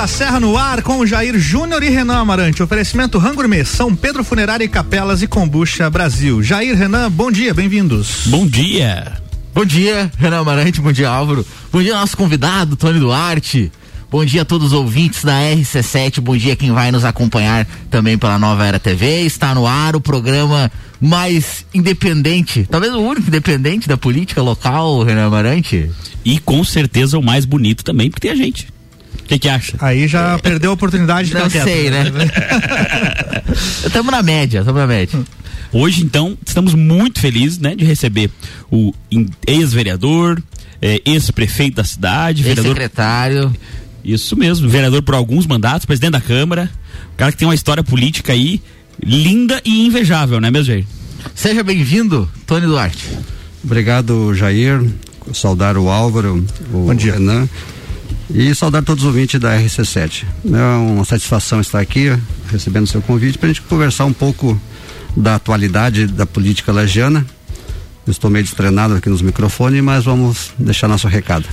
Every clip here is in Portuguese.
da Serra no ar com o Jair Júnior e Renan Amarante. Oferecimento Rangourmet, São Pedro Funerária e Capelas e Combucha Brasil. Jair, Renan, bom dia, bem-vindos. Bom dia. Bom dia, Renan Amarante, bom dia, Álvaro. Bom dia, nosso convidado, Tony Duarte. Bom dia a todos os ouvintes da RC7. Bom dia quem vai nos acompanhar também pela Nova Era TV. Está no ar o programa mais independente, talvez o único independente da política local, Renan Amarante. E com certeza o mais bonito também, porque tem a gente. O que, que acha? Aí já perdeu a oportunidade de Não sei, né? Estamos na média, estamos na média. Hoje, então, estamos muito felizes, né, de receber o ex-vereador, eh, ex-prefeito da cidade, vereador. Secretário. Isso mesmo, vereador por alguns mandatos, presidente da Câmara. O cara que tem uma história política aí linda e invejável, né, mesmo, Jair? Seja bem-vindo, Tony Duarte. Obrigado, Jair. Saudar o Álvaro, o Bom dia. Renan. E saudar todos os ouvintes da RC7. É uma satisfação estar aqui, recebendo seu convite, para a gente conversar um pouco da atualidade da política lagiana. Estou meio destrenado aqui nos microfones, mas vamos deixar nosso recado.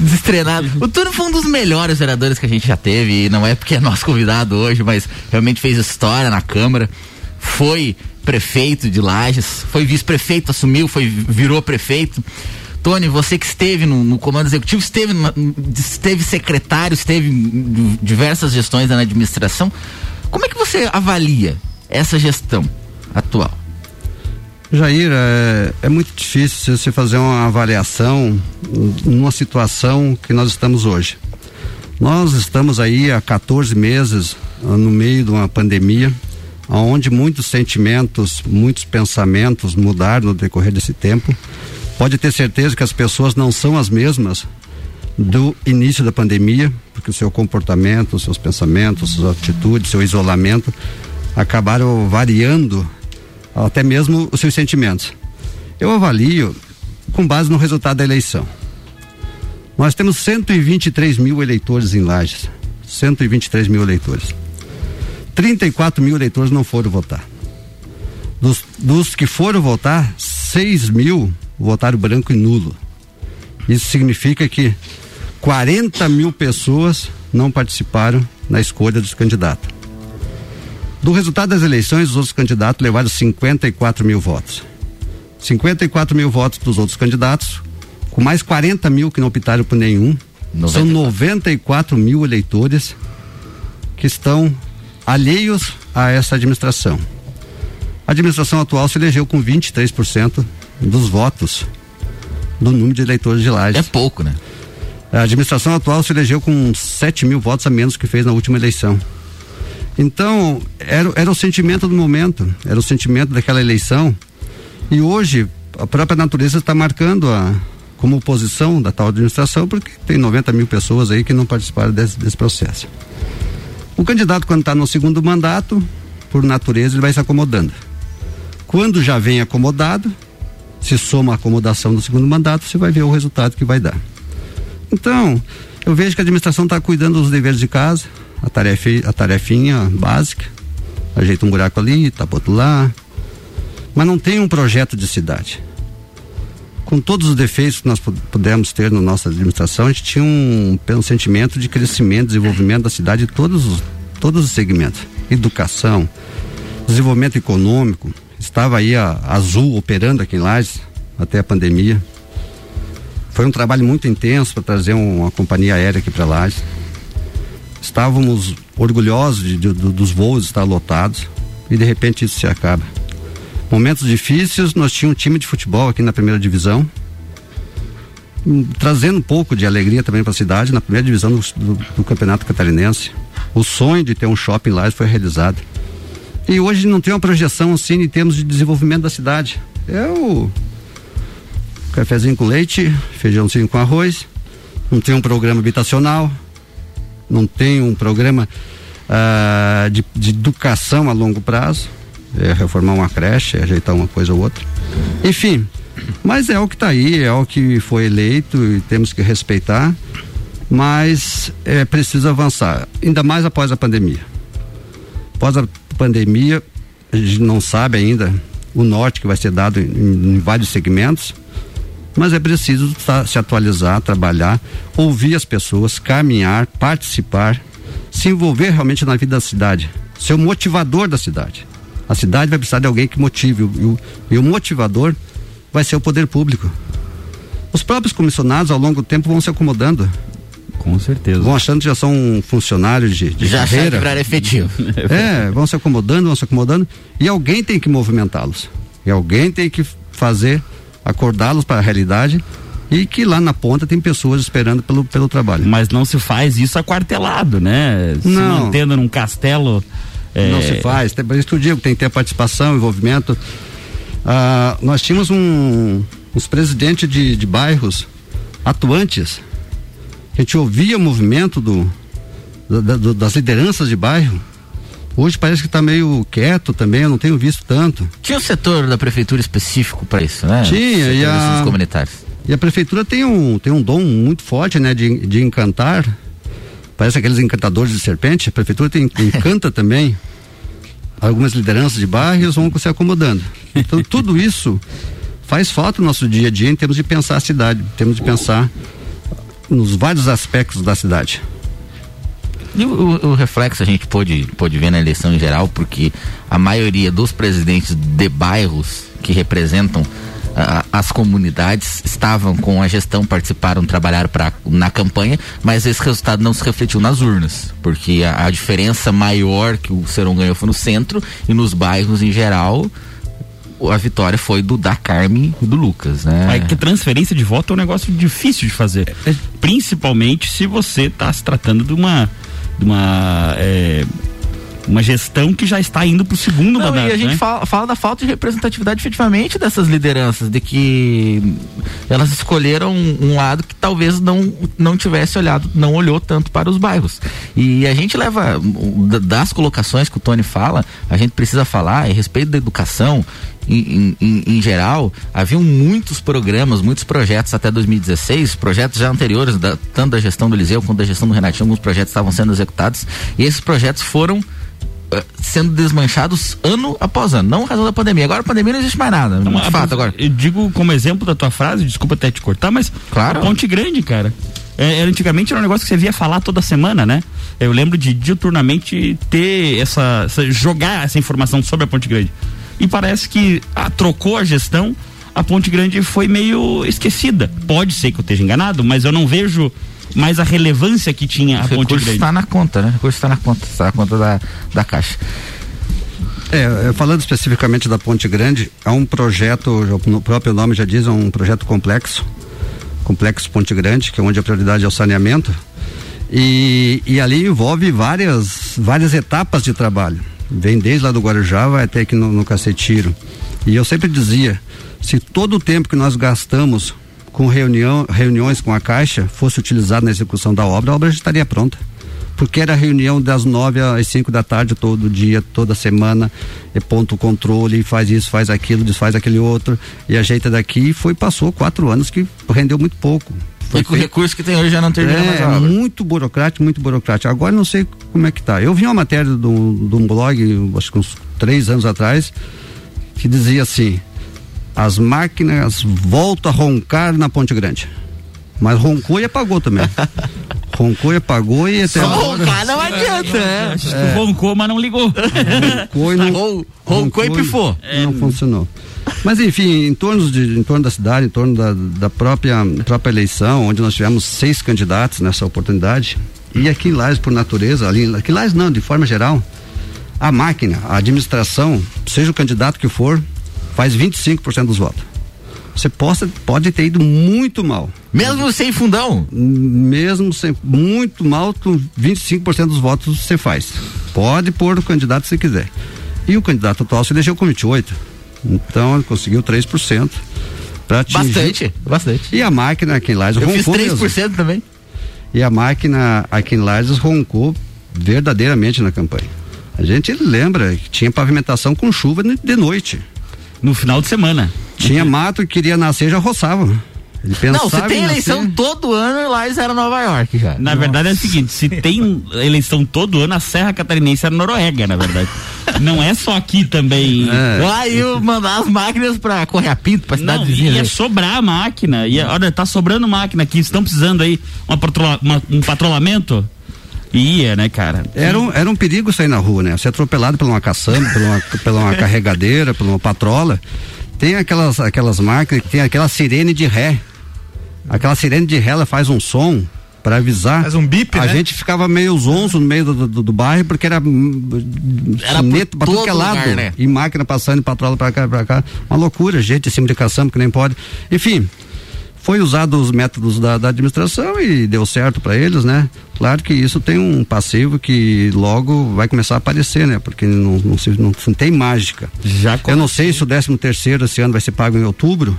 Destreinado. O Tony foi um dos melhores vereadores que a gente já teve, e não é porque é nosso convidado hoje, mas realmente fez história na Câmara. Foi prefeito de Lages, foi vice-prefeito, assumiu, foi, virou prefeito. Tony, você que esteve no, no comando executivo, esteve, esteve secretário, esteve em diversas gestões na administração. Como é que você avalia essa gestão atual? Jair, é, é muito difícil você fazer uma avaliação numa situação que nós estamos hoje. Nós estamos aí há 14 meses ah, no meio de uma pandemia, onde muitos sentimentos, muitos pensamentos mudaram no decorrer desse tempo. Pode ter certeza que as pessoas não são as mesmas do início da pandemia, porque o seu comportamento, os seus pensamentos, suas atitudes, seu isolamento acabaram variando até mesmo os seus sentimentos. Eu avalio com base no resultado da eleição. Nós temos 123 mil eleitores em Lages. 123 mil eleitores. 34 mil eleitores não foram votar. Dos, dos que foram votar, 6 mil votaram branco e nulo. Isso significa que 40 mil pessoas não participaram na escolha dos candidatos. Do resultado das eleições, os outros candidatos levaram 54 mil votos. 54 mil votos dos outros candidatos, com mais 40 mil que não optaram por nenhum. São 94 mil eleitores que estão alheios a essa administração. A administração atual se elegeu com 23% dos votos do número de eleitores de Lages. É pouco, né? A administração atual se elegeu com 7 mil votos a menos que fez na última eleição. Então, era, era o sentimento do momento, era o sentimento daquela eleição. E hoje, a própria natureza está marcando a, como oposição da tal administração, porque tem 90 mil pessoas aí que não participaram desse, desse processo. O candidato, quando está no segundo mandato, por natureza, ele vai se acomodando. Quando já vem acomodado, se soma a acomodação do segundo mandato, você vai ver o resultado que vai dar. Então, eu vejo que a administração está cuidando dos deveres de casa, a, tarefa, a tarefinha básica, ajeita um buraco ali, tapa outro lá, mas não tem um projeto de cidade. Com todos os defeitos que nós pu- pudemos ter na nossa administração, a gente tinha um, um sentimento de crescimento, desenvolvimento da cidade em todos os, todos os segmentos. Educação, desenvolvimento econômico. Estava aí a Azul operando aqui em Lages até a pandemia. Foi um trabalho muito intenso para trazer um- uma companhia aérea aqui para Lages. Estávamos orgulhosos de- de- do- dos voos estar lotados e de repente isso se acaba. Momentos difíceis, nós tínhamos um time de futebol aqui na primeira divisão, hum, trazendo um pouco de alegria também para a cidade na primeira divisão do, do- do Campeonato Catarinense. O sonho de ter um shopping lá foi realizado. E hoje não tem uma projeção assim em termos de desenvolvimento da cidade. É o cafezinho com leite, feijãozinho com arroz, não tem um programa habitacional, não tem um programa ah, de, de educação a longo prazo, é reformar uma creche, é ajeitar uma coisa ou outra. Enfim, mas é o que está aí, é o que foi eleito e temos que respeitar, mas é preciso avançar, ainda mais após a pandemia. Após a pandemia, a gente não sabe ainda o norte que vai ser dado em, em vários segmentos. Mas é preciso tá, se atualizar, trabalhar, ouvir as pessoas, caminhar, participar, se envolver realmente na vida da cidade, ser o motivador da cidade. A cidade vai precisar de alguém que motive, e o, e o motivador vai ser o poder público. Os próprios comissionados, ao longo do tempo, vão se acomodando. Com certeza. Vão achando que já são funcionários de, de já carreira. Já efetivo. É, vão se acomodando, vão se acomodando. E alguém tem que movimentá-los. E alguém tem que fazer, acordá-los para a realidade e que lá na ponta tem pessoas esperando pelo, pelo trabalho. Mas não se faz isso aquartelado, né? Se Não. mantendo num castelo. é, Não se faz. Tem- Por isso que eu digo, tem que ter participação, envolvimento. Ah, nós tínhamos um, uns presidentes de, de bairros atuantes. A gente ouvia o movimento do, da- da- das lideranças de bairro. Hoje parece que está meio quieto também, eu não tenho visto tanto. Tinha um setor da prefeitura específico para isso, né? Tinha, e a- comunitários. E a prefeitura tem um, tem um dom muito forte, né, de, de encantar. Parece aqueles encantadores de serpente. A prefeitura tem, encanta também algumas lideranças de bairro e eles vão se acomodando. Então, tudo isso faz falta no nosso dia a dia em termos de pensar a cidade, em termos de pensar nos vários aspectos da cidade. E o, o- reflexo a gente pôde, pôde ver na eleição em geral, porque a maioria dos presidentes de bairros que representam as comunidades estavam com a gestão, participaram, trabalharam pra, na campanha, mas esse resultado não se refletiu nas urnas, porque a, a diferença maior que o Serão ganhou foi no centro e nos bairros em geral. A vitória foi do da Carme e do Lucas, né? Mas que transferência de voto é um negócio difícil de fazer. Principalmente se você está se tratando de uma. De uma é, uma gestão que já está indo para o segundo Não, mandato. e a gente né? fala, fala da falta de representatividade efetivamente dessas lideranças, de que elas escolheram um, um lado que talvez não, não tivesse olhado, não olhou tanto para os bairros. E a gente leva, da- das colocações que o Tony fala, a gente precisa falar a respeito da educação. Em, em, em geral, haviam muitos programas, muitos projetos até 2016, projetos já anteriores, da- tanto da gestão do Eliseu quanto da gestão do Renatinho, alguns projetos estavam sendo executados, e esses projetos foram eh, sendo desmanchados ano após ano, não em razão da pandemia. Agora a pandemia não existe mais nada, Não, de fato agora. Eu digo como exemplo da tua frase, desculpa até te cortar, mas Claro. a Ponte Grande, cara. É, antigamente era um negócio que você via falar toda semana, né? Eu lembro de diuturnamente ter essa, essa- jogar essa informação sobre a Ponte Grande. E parece que ah, trocou a gestão, a Ponte Grande foi meio esquecida. Pode ser que eu esteja enganado, mas eu não vejo mais a relevância que tinha a O Ponte Grande. está na conta, né? O recurso está na conta, está na conta da, da Caixa. É, é, falando especificamente da Ponte Grande, é um projeto, no próprio nome já diz, é um projeto complexo, complexo Ponte Grande, que é onde a prioridade é o saneamento. E, e ali envolve várias, várias etapas de trabalho. Vem desde lá do Guarujá, vai até aqui no, no Cacetiro. E eu sempre dizia, se todo o tempo que nós gastamos com reunião, reuniões com a Caixa fosse utilizado na execução da obra, a obra já estaria pronta porque era reunião das nove às cinco da tarde todo dia, toda semana, é ponto controle, faz isso, faz aquilo, desfaz aquele outro, e ajeita daqui, e foi, passou quatro anos que rendeu muito pouco. Foi que o recurso que tem hoje já não termina mais É, a obra. muito burocrático, muito burocrático. Agora não sei como é que tá. Eu vi uma matéria de um blog, acho que uns três anos atrás, que dizia assim: as máquinas voltam a roncar na Ponte Grande. Mas roncou e apagou também. roncou e apagou e até Só agora roncar não adianta, né? Acho que roncou, mas não ligou. roncou e não, Ron- Roncou e pifou. e Não funcionou. Mas enfim, em torno, de, em torno da cidade, em torno da, da própria, própria eleição, onde nós tivemos seis candidatos nessa oportunidade, e aqui em Lages, por natureza, ali, aqui em Lages não, de forma geral, a máquina, a administração, seja o candidato que for, faz 25% dos votos. Você possa, pode ter ido muito mal. Mesmo sem fundão. Mesmo sem, muito mal, tu, 25% dos votos você faz. Pode pôr o candidato se quiser. E o candidato atual se elegeu com 28. Então ele conseguiu 3% para atingir. Bastante, bastante. E a máquina aqui em Lages Eu fiz roncou mesmo. 3% também. E a máquina aqui em Lages roncou verdadeiramente na campanha. A gente lembra que tinha pavimentação com chuva de noite. No final de semana. Tinha mato que queria nascer já roçava. Não, se tem eleição nascer... todo ano, lá eles eram Nova York já. Na Nossa. verdade é o seguinte, se tem eleição todo ano, a Serra Catarinense era Noruega, na verdade. Não é só aqui também. É. Lá iam mandar as máquinas pra correr a pinto pra cidade Não, vizinha. Ia sobrar a máquina. Ia, olha, tá sobrando máquina aqui. Estão precisando aí uma patrola, uma, um patrulhamento? Ia, né, cara? Era um, era um perigo sair na rua, né? Ser atropelado por uma caçamba, por uma, pela uma carregadeira, por uma patrola. Tem aquelas, aquelas máquinas que tem aquela sirene de ré. Aquela sirene de ré, ela faz um som para avisar. Faz um bip, A né? gente ficava meio zonzo no meio do, do, do bairro porque era, era sineta pra tudo que é lado. Lugar, né? E máquina passando, patrola pra cá, pra cá. Uma loucura, gente em cima de caçamba que nem pode. Enfim, foi usado os métodos da, da administração e deu certo para eles, né? Claro que isso tem um passivo que logo vai começar a aparecer, né? Porque não, não, se, não, não tem mágica. Já Eu não sei se o 13 terceiro esse ano vai ser pago em outubro.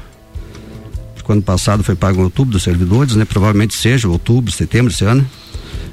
Porque o ano passado foi pago em outubro dos servidores, né? Provavelmente seja outubro, setembro esse ano.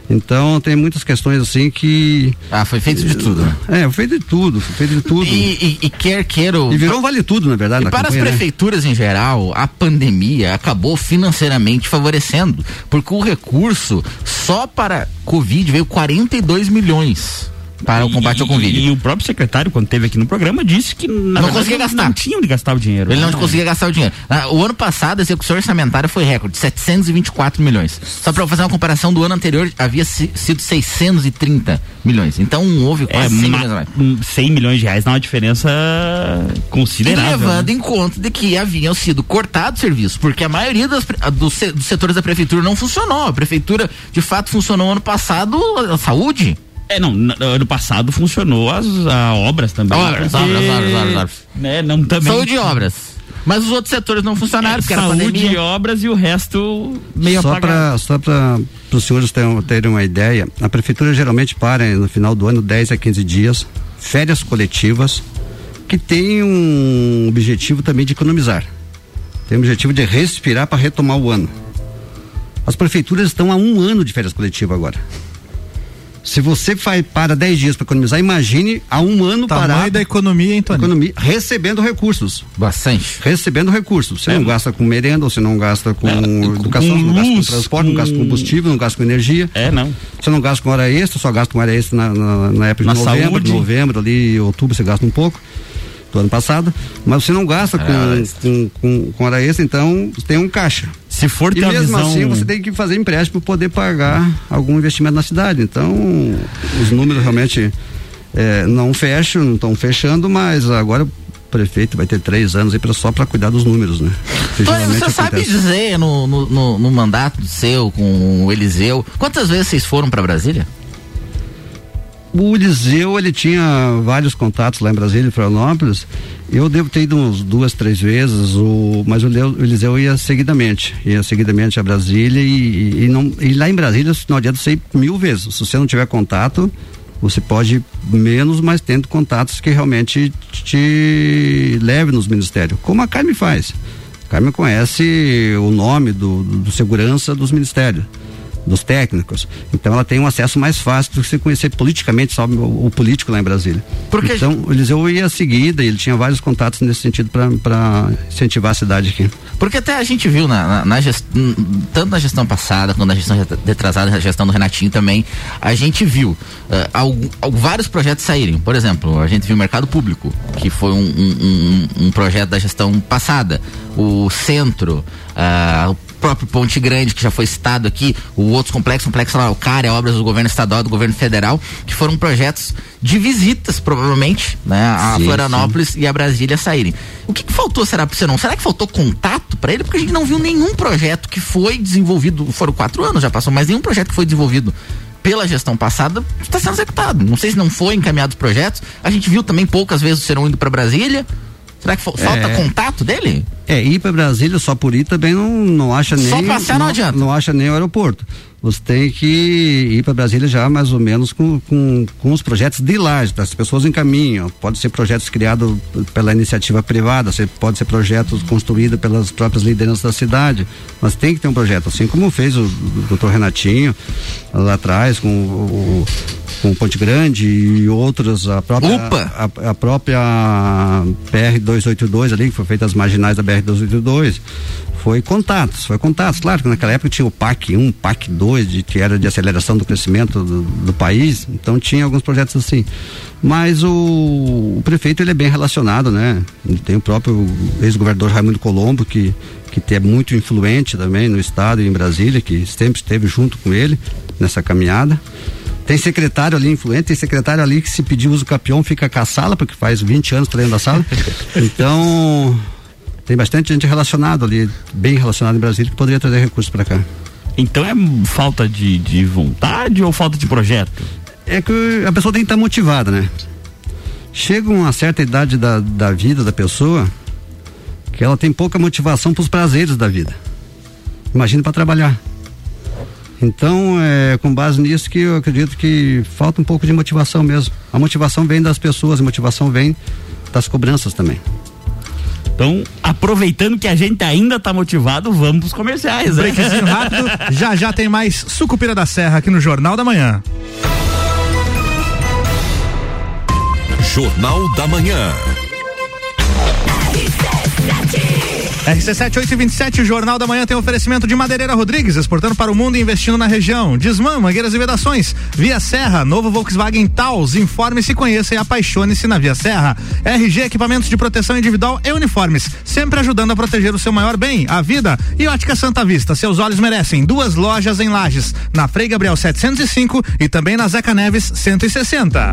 Então tem muitas questões assim que. Ah, foi feito de tudo. Né? É, foi feito de tudo, foi feito de tudo. E, e, e quer queira. E virou um vale tudo, na verdade. E na para campanha, as né? prefeituras né? em geral, a pandemia acabou financeiramente favorecendo, porque o recurso só para Covid veio 42 milhões para o combate e, ao Covid. E, o próprio secretário, quando teve aqui no programa, disse que não verdade, conseguia gastar. Não tinha onde gastar o dinheiro. Ele não, não conseguia gastar o dinheiro. Ah, o ano passado, a execução orçamentária foi recorde, 724 milhões. Só para fazer uma comparação do ano anterior, havia sido 630 milhões. Então houve quase é, 100 milhões mais. 100 milhões de reais dá uma diferença considerável. E levando né? em conta de que haviam sido cortados serviços, porque a maioria das, dos, dos setores da prefeitura não funcionou. A prefeitura, de fato, funcionou ano passado a saúde. É, não, ano passado funcionou as a obras também. Obras, porque, obras, obras, obras, obras. Né, não, também... Saúde e obras. Mas os outros setores não funcionaram, é, porque saúde era pandemia. e obras e o resto meio só apagado. só para os senhores terem, terem uma ideia, a prefeitura geralmente para no final do ano 10 a 15 dias, férias coletivas, que tem um objetivo também de economizar. Tem o objetivo de respirar para retomar o ano. As prefeituras estão há um ano de férias coletivas agora. Se você faz, para 10 dias para economizar, imagine há um ano Tamanho parado. da economia, então. Economia, recebendo recursos. Bastante. Recebendo recursos. Você é. não gasta com merenda, você não gasta com é, educação, com não gasta com transporte, com... não gasta com combustível, não gasta com energia. É, não. Você não gasta com hora extra, só gasta com hora extra na, na, na época de na novembro, saúde. novembro, ali, outubro, você gasta um pouco do ano passado, mas você não gasta com, com, com, com hora extra, então tem um caixa. Se for ter e mesmo visão... assim você tem que fazer empréstimo para poder pagar algum investimento na cidade. Então, os números realmente é, não fecham, não estão fechando, mas agora o prefeito vai ter três anos aí pra, só para cuidar dos números, né? Você sabe dizer no, no, no, no mandato seu com o Eliseu, quantas vezes vocês foram para Brasília? O Eliseu, ele tinha vários contatos lá em Brasília, em Florianópolis. Eu devo ter ido duas, três vezes, o, mas o, Eliseu ia seguidamente, ia seguidamente a Brasília e, e, não, e lá em Brasília não adianta ir mil vezes. Se você não tiver contato, você pode menos, mas tendo contatos que realmente te leve nos ministérios, como a Carmen faz. A Carmen conhece o nome do, do segurança dos ministérios dos técnicos. Então ela tem um acesso mais fácil do que você conhecer politicamente só o, o político lá em Brasília. Porque então o Eliseu ia seguida e ele tinha vários contatos nesse sentido para incentivar a cidade aqui. Porque até a gente viu na, na, na gest, tanto na gestão passada quanto na gestão retrasada, na gestão do Renatinho também, a gente viu uh, vários projetos saírem. Por exemplo, a gente viu o Mercado Público, que foi um, um, um, um projeto da gestão passada. O Centro, uh, o próprio Ponte Grande, que já foi citado aqui, o complexos, complexo lá, o CARE, obras do governo estadual do governo federal, que foram projetos de visitas, provavelmente, né, a sim, Florianópolis sim. e a Brasília saírem. O que, que faltou, será para você não? Será que faltou contato para ele? Porque a gente não viu nenhum projeto que foi desenvolvido, foram quatro anos, já passou, mas nenhum projeto que foi desenvolvido pela gestão passada está sendo executado. Não sei se não foi encaminhado os projetos. A gente viu também poucas vezes o Serão indo para Brasília. Será que falta é, contato dele? É, ir para Brasília só por ir também não, não acha nem. Só passear não, não adianta. Não acha nem o aeroporto. Você tem que ir para Brasília já mais ou menos com, com, com os projetos de laje, as pessoas encaminham. Pode ser projetos criados pela iniciativa privada, pode ser projetos construídos pelas próprias lideranças da cidade, mas tem que ter um projeto, assim como fez o, doutor Renatinho lá atrás, com o, com Ponte Grande e outros, a própria, a, a, própria BR-282 ali, que foi feita as marginais da BR-282, foi contatos, foi contatos. Claro que naquela época tinha o PAC 1, PAC 2, de, que era de aceleração do crescimento do, do país, então tinha alguns projetos assim. Mas o, o, prefeito ele é bem relacionado, né? Tem o próprio ex-governador Raimundo Colombo, que, que é muito influente também no estado e em Brasília, que sempre esteve junto com ele nessa caminhada. Tem secretário ali influente, tem secretário ali que se pedir uso capião fica com a sala, porque faz 20 anos treinando a sala. Então, tem bastante gente relacionada ali, bem relacionada em Brasília, que poderia trazer recursos para cá. Então é falta de, de vontade ou falta de projeto? É que a pessoa tem que estar motivada, né? Chega uma certa idade da, da vida da pessoa que ela tem pouca motivação para os prazeres da vida. Imagina para trabalhar. Então, é com base nisso que eu acredito que falta um pouco de motivação mesmo. A motivação vem das pessoas, a motivação vem das cobranças também. Então, aproveitando que a gente ainda está motivado, vamos para os comerciais. Né? Breakzinho rápido, já já tem mais Sucupira da Serra aqui no Jornal da Manhã. Jornal da Manhã. RC7827, o Jornal da Manhã tem oferecimento de Madeireira Rodrigues, exportando para o mundo e investindo na região. Desmã, Mangueiras e Vedações. Via Serra, novo Volkswagen Taos. Informe-se, conheça e apaixone-se na Via Serra. RG Equipamentos de Proteção Individual e Uniformes, sempre ajudando a proteger o seu maior bem, a vida. E Ótica Santa Vista, seus olhos merecem. Duas lojas em Lages, na Frei Gabriel 705 e também na Zeca Neves 160.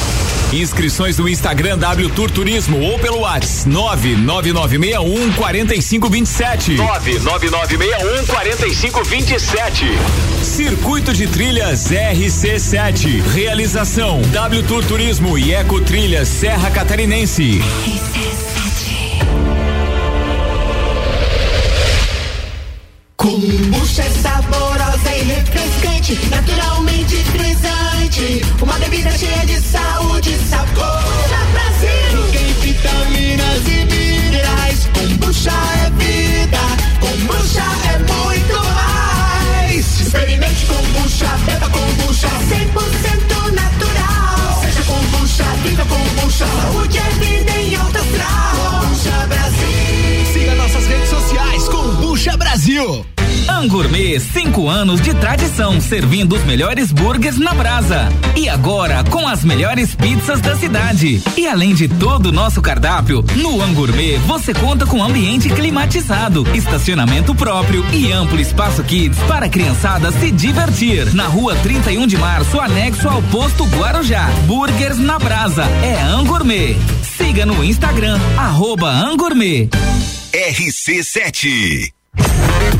Inscrições no Instagram W Tour Turismo ou pelo WhatsApp 99961 4527. 99961 4527. Circuito de Trilhas RC7. Realização W Tour Turismo e Eco Trilhas Serra Catarinense. Kombucha é saborosa e refrescante, naturalmente frisante. Uma bebida cheia de saúde e sabor. Brasil! Rica em vitaminas e minerais. Kombucha é vida, kombucha é muito mais. Experimente kombucha, beba kombucha, 100% natural. Seja kombucha, viva kombucha, saúde é vida em alta astral. Kombucha Brasil. Siga nossas redes sociais, Kombucha Brasil. Angourmet, cinco anos de tradição, servindo os melhores burgers na brasa. E agora, com as melhores pizzas da cidade. E além de todo o nosso cardápio, no Angourmet você conta com ambiente climatizado, estacionamento próprio e amplo espaço kids para a criançada se divertir. Na rua 31 de março, anexo ao posto Guarujá. Burgers na brasa. É Angourmet. Siga no Instagram, arroba Angourmet. RC7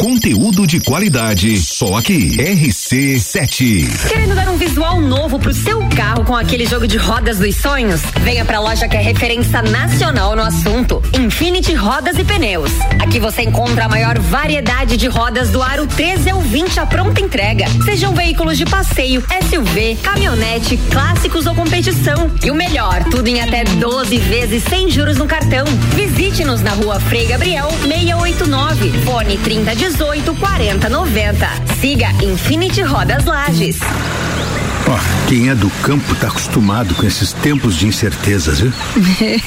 Conteúdo de qualidade, só aqui. RC7. Querendo dar um visual novo pro seu carro com aquele jogo de rodas dos sonhos? Venha pra loja que é referência nacional no assunto. Infinity Rodas e Pneus. Aqui você encontra a maior variedade de rodas do aro 13 ao 20 à pronta entrega. Sejam veículos de passeio, SUV, caminhonete, clássicos ou competição. E o melhor, tudo em até 12 vezes sem juros no cartão. Visite-nos na rua Frei Gabriel 689. Fone 30 18 40 90. Siga Infinity Rodas Lages. Ó, quem é do campo tá acostumado com esses tempos de incertezas, viu?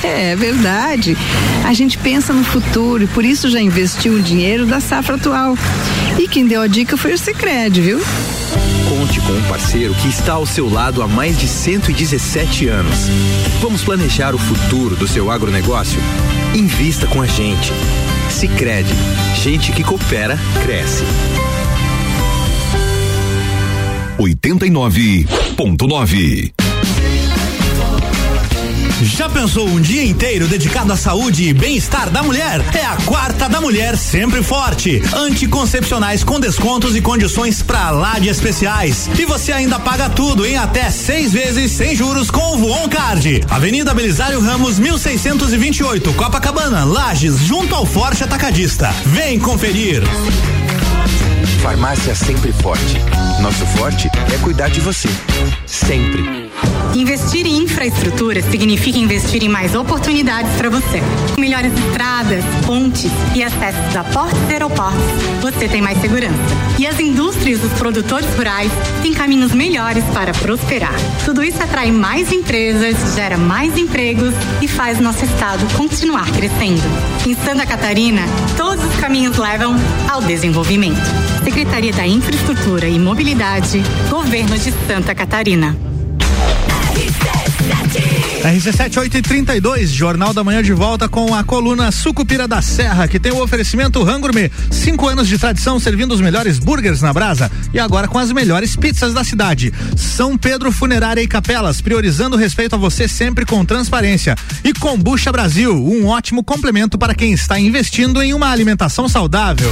É, é verdade. A gente pensa no futuro e por isso já investiu o dinheiro da safra atual. E quem deu a dica foi o Sicredi, viu? Conte com um parceiro que está ao seu lado há mais de 117 anos. Vamos planejar o futuro do seu agronegócio? Invista com a gente. Sicredi, gente que coopera cresce. 89.9 Já pensou um dia inteiro dedicado à saúde e bem-estar da mulher? É a quarta da mulher sempre forte. Anticoncepcionais com descontos e condições pra lá de especiais. E você ainda paga tudo em até seis vezes sem juros com o Voon Card. Avenida Belisário Ramos, 1628, Copacabana, Lages, junto ao Forte Atacadista. Vem conferir. Farmácia Sempre Forte. Nosso forte é cuidar de você. Sempre. Investir em infraestrutura significa investir em mais oportunidades para você. Com melhores estradas, pontes e acessos a portos e aeroportos, você tem mais segurança. E as indústrias dos produtores rurais têm caminhos melhores para prosperar. Tudo isso atrai mais empresas, gera mais empregos e faz nosso estado continuar crescendo. Em Santa Catarina, todos os caminhos levam ao desenvolvimento. Secretaria da Infraestrutura e Mobilidade, Governo de Santa Catarina. RC7 8 e 32, Jornal da Manhã de volta com a coluna Sucupira da Serra, que tem o oferecimento Rangourmet. Cinco anos de tradição servindo os melhores burgers na brasa e agora com as melhores pizzas da cidade. São Pedro Funerária e Capelas, priorizando o respeito a você sempre com transparência. E Combucha Brasil, um ótimo complemento para quem está investindo em uma alimentação saudável.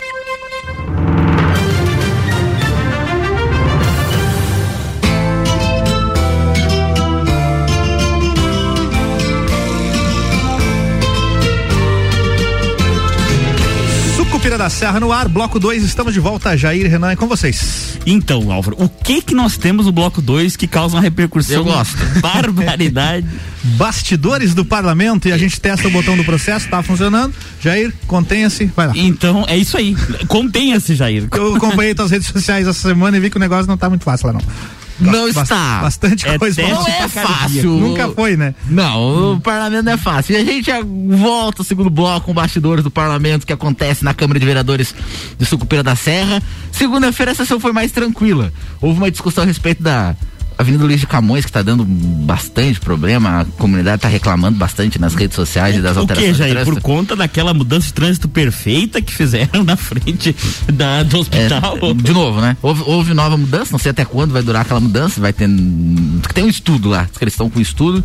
Da Serra no ar, bloco 2, estamos de volta, Jair Renan, é com vocês. Então, Álvaro, o que que nós temos no bloco 2 que causa uma repercussão? Eu gosto. Barbaridade. Bastidores do parlamento e a gente testa o botão do processo, tá funcionando. Jair, contenha-se, vai lá. Então, é isso aí. Contenha-se, Jair. Eu acompanhei tuas redes sociais essa semana e vi que o negócio não tá muito fácil lá, não. Não Bast- está. Bastante É coisa. Não é fácil. Nunca foi, né? Não, o parlamento não é fácil. E a gente já volta ao segundo bloco com bastidores do parlamento que acontece na Câmara de Vereadores de Sucupira da Serra. Segunda-feira a sessão foi mais tranquila. Houve uma discussão a respeito da Avenida Luiz de Camões, que está dando bastante problema. A comunidade está reclamando bastante nas redes sociais e das O alterações que, de Jair? Por conta daquela mudança de trânsito perfeita que fizeram na frente da, do É, hospital. de novo, né? Houve, houve nova mudança, não sei até quando vai durar aquela mudança, vai ter. Tem um estudo lá, que eles estão com estudo.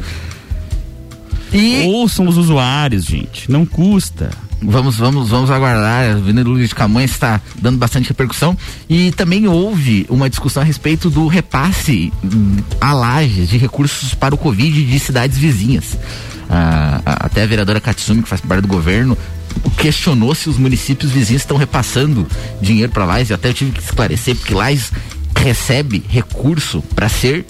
E Ouçam os usuários, gente. Não custa. Vamos, vamos, vamos aguardar. A Avenida Luiz de Camões está dando bastante repercussão. E também houve uma discussão a respeito do repasse hum, a lajes de recursos para o Covid de cidades vizinhas. Ah, até a vereadora Katsumi, que faz parte do governo, questionou se os municípios vizinhos estão repassando dinheiro para Lages. Até eu tive que esclarecer, porque Lages recebe recurso para ser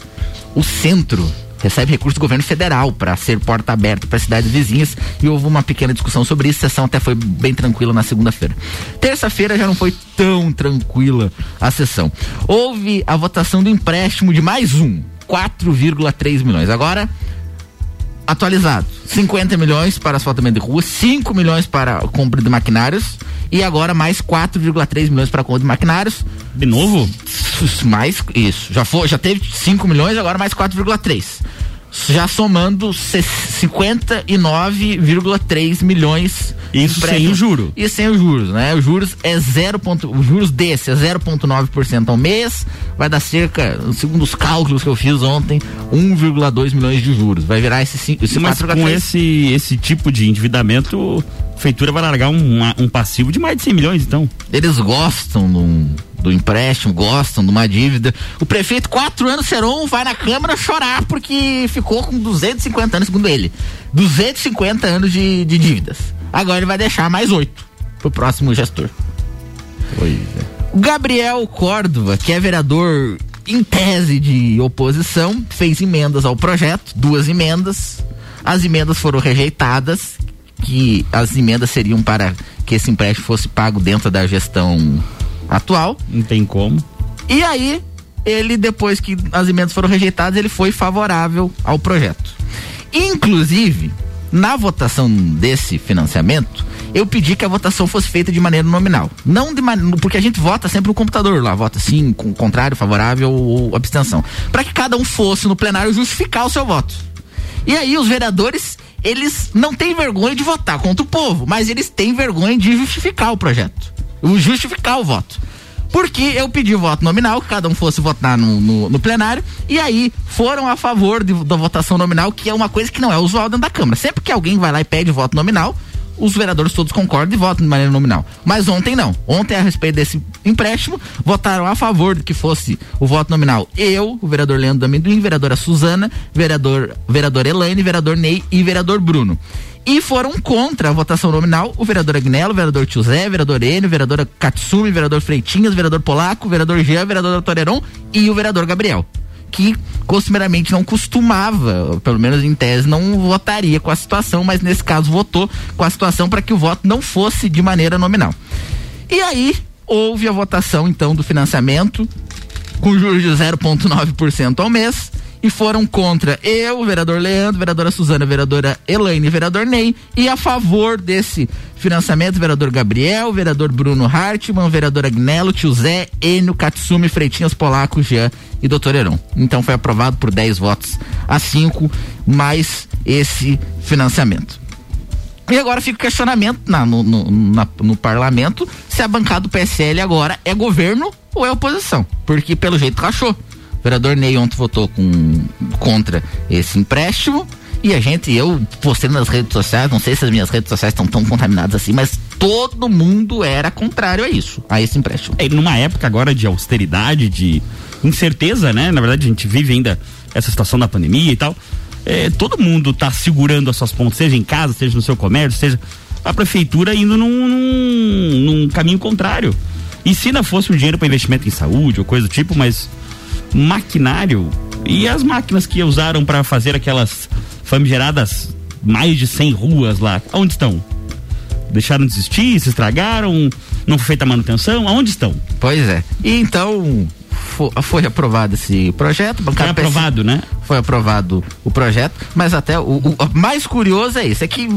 o centro recebe recurso do governo federal para ser porta aberta para cidades vizinhas e houve uma pequena discussão sobre isso. A sessão até foi bem tranquila na segunda-feira. Terça-feira já não foi tão tranquila a sessão. Houve a votação do empréstimo de mais um, 4,3 milhões. Agora atualizado. 50 milhões para asfaltamento de rua, 5 milhões para a compra de maquinários e agora mais 4,3 milhões para a compra de maquinários. De novo? Mais isso. Já foi, já teve 5 milhões, agora mais 4,3. Já somando se- 59,3 milhões. Isso de sem o juro. E sem os juros, né? Os juros é 0. ponto- Os juros desse é 0,9% ao mês, vai dar cerca, segundo os cálculos que eu fiz ontem, 1,2 milhões de juros. Vai virar esse, esse Mas com 4,3. esse, esse tipo de endividamento, a prefeitura vai largar um, um passivo de mais de 100 milhões, então. Eles gostam do, do empréstimo, gostam de uma dívida. O prefeito, quatro anos, Seron, vai na Câmara chorar porque ficou com 250 anos, segundo ele. 250 anos de, de dívidas. Agora ele vai deixar mais oito pro próximo gestor. O Gabriel Córdova, que é vereador em tese de oposição, fez emendas ao projeto, duas emendas. As emendas foram rejeitadas, que as emendas seriam para que esse empréstimo fosse pago dentro da gestão atual. Não tem como. E aí, ele, depois que as emendas foram rejeitadas, ele foi favorável ao projeto. Inclusive, na votação desse financiamento, eu pedi que a votação fosse feita de maneira nominal. Não de maneira. Porque a gente vota sempre no computador lá, vota sim, com contrário, favorável ou abstenção. Para que cada um fosse no plenário justificar o seu voto. E aí os vereadores, eles não têm vergonha de votar contra o povo, mas eles têm vergonha de justificar o projeto. Justificar o voto. Porque eu pedi voto nominal, que cada um fosse votar no, no, no plenário, e aí foram a favor de- da votação nominal, que é uma coisa que não é usual dentro da Câmara. Sempre que alguém vai lá e pede voto nominal, os vereadores todos concordam e votam de maneira nominal. Mas ontem não. Ontem, a respeito desse empréstimo, votaram a favor de que fosse o voto nominal eu, o vereador Leandro D'Amendoim, vereadora Suzana, vereador, vereador Elaine, vereador Ney e vereador Bruno. E foram contra a votação nominal o vereador Agnello, o vereador Tio Zé, o vereador Enio, vereador Katsumi, o vereador Freitinhas, o vereador Polaco, o vereador Jean, o vereador Toreron e o vereador Gabriel que costumeiramente não costumava, pelo menos em tese, não votaria com a situação, mas nesse caso votou com a situação para que o voto não fosse de maneira nominal. E aí houve a votação então do financiamento com juros de 0,9% ao mês. E foram contra eu, o vereador Leandro, vereadora Suzana, vereadora Elaine vereador Ney. E a favor desse financiamento, vereador Gabriel, vereador Bruno Hartmann, vereador Agnello, tio Zé, Enio, Katsumi, Freitinhas, Polaco, Jean e doutor Heron. Então foi aprovado por 10 votos a 5, mais esse financiamento. E agora fica o questionamento na- no, no- na- no parlamento se a bancada do PSL agora é governo ou é oposição. Porque pelo jeito rachou. Vereador Ney ontem votou com, contra esse empréstimo. E a gente, eu postei nas redes sociais, não sei se as minhas redes sociais estão tão contaminadas assim, mas todo mundo era contrário a isso, a esse empréstimo. É, numa época agora de austeridade, de incerteza, né? Na verdade, a gente vive ainda essa situação da pandemia e tal. É, todo mundo tá segurando as suas pontas, seja em casa, seja no seu comércio, seja a prefeitura indo num, num, num caminho contrário. E se não fosse um dinheiro para investimento em saúde ou coisa do tipo, mas maquinário e as máquinas que usaram para fazer aquelas famigeradas mais de 100 ruas lá, onde estão? Deixaram de existir, se estragaram, não foi feita a manutenção, aonde estão? Pois é. E então fo- foi, aprovado esse projeto. Foi aprovado, né? Foi aprovado o projeto, mas até o, o- o mais curioso é isso, é que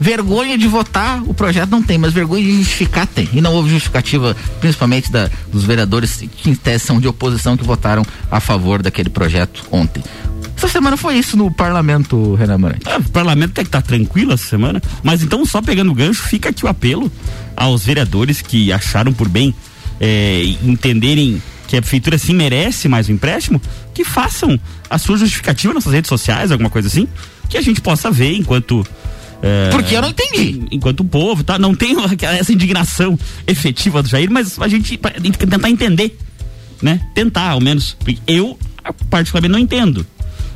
vergonha de votar o projeto não tem, mas vergonha de justificar tem. E não houve justificativa, principalmente da, dos vereadores que em tese são de oposição que votaram a favor daquele projeto ontem. Essa semana foi isso no parlamento, Renan Morante. Ah, o parlamento tem que estar tranquilo essa semana, mas então só pegando o gancho, fica aqui o apelo aos vereadores que acharam por bem eh, entenderem que a prefeitura sim merece mais um empréstimo, que façam a sua justificativa nas suas redes sociais, alguma coisa assim, que a gente possa ver enquanto eh, Porque eu não entendi. Enquanto o povo, tá? Não tem essa indignação efetiva do Jair, mas a gente pra- tentar entender, né? Tentar, ao menos. Eu, particularmente, não entendo.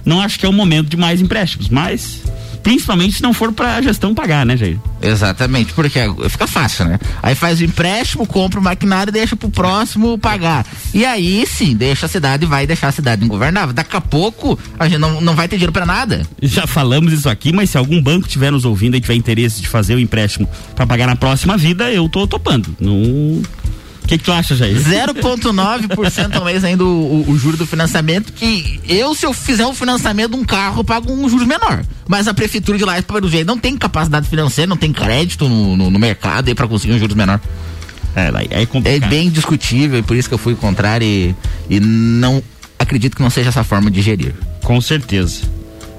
Não acho que é o momento de mais empréstimos, mas principalmente se não for pra gestão pagar, né, Jair? Exatamente, porque fica fácil, né? Aí faz o empréstimo, compra o maquinário e deixa pro próximo pagar. E aí sim, deixa a cidade, vai deixar a cidade ingovernável. Daqui a pouco a gente não, não vai ter dinheiro pra nada. Já falamos isso aqui, mas se algum banco estiver nos ouvindo e tiver interesse de fazer o empréstimo pra pagar na próxima vida, eu tô topando. Não. O que, que tu acha, Jair? 0,9% ao mês ainda o, o, o juro do financiamento. Que eu, se eu fizer um financiamento de um carro, eu pago um juros menor. Mas a prefeitura de lá, pelo jeito, não tem capacidade financeira, não tem crédito no, no, no mercado aí pra conseguir um juros menor. É, é complicado. É bem discutível e por isso que eu fui contrário e, e não acredito que não seja essa forma de gerir. Com certeza.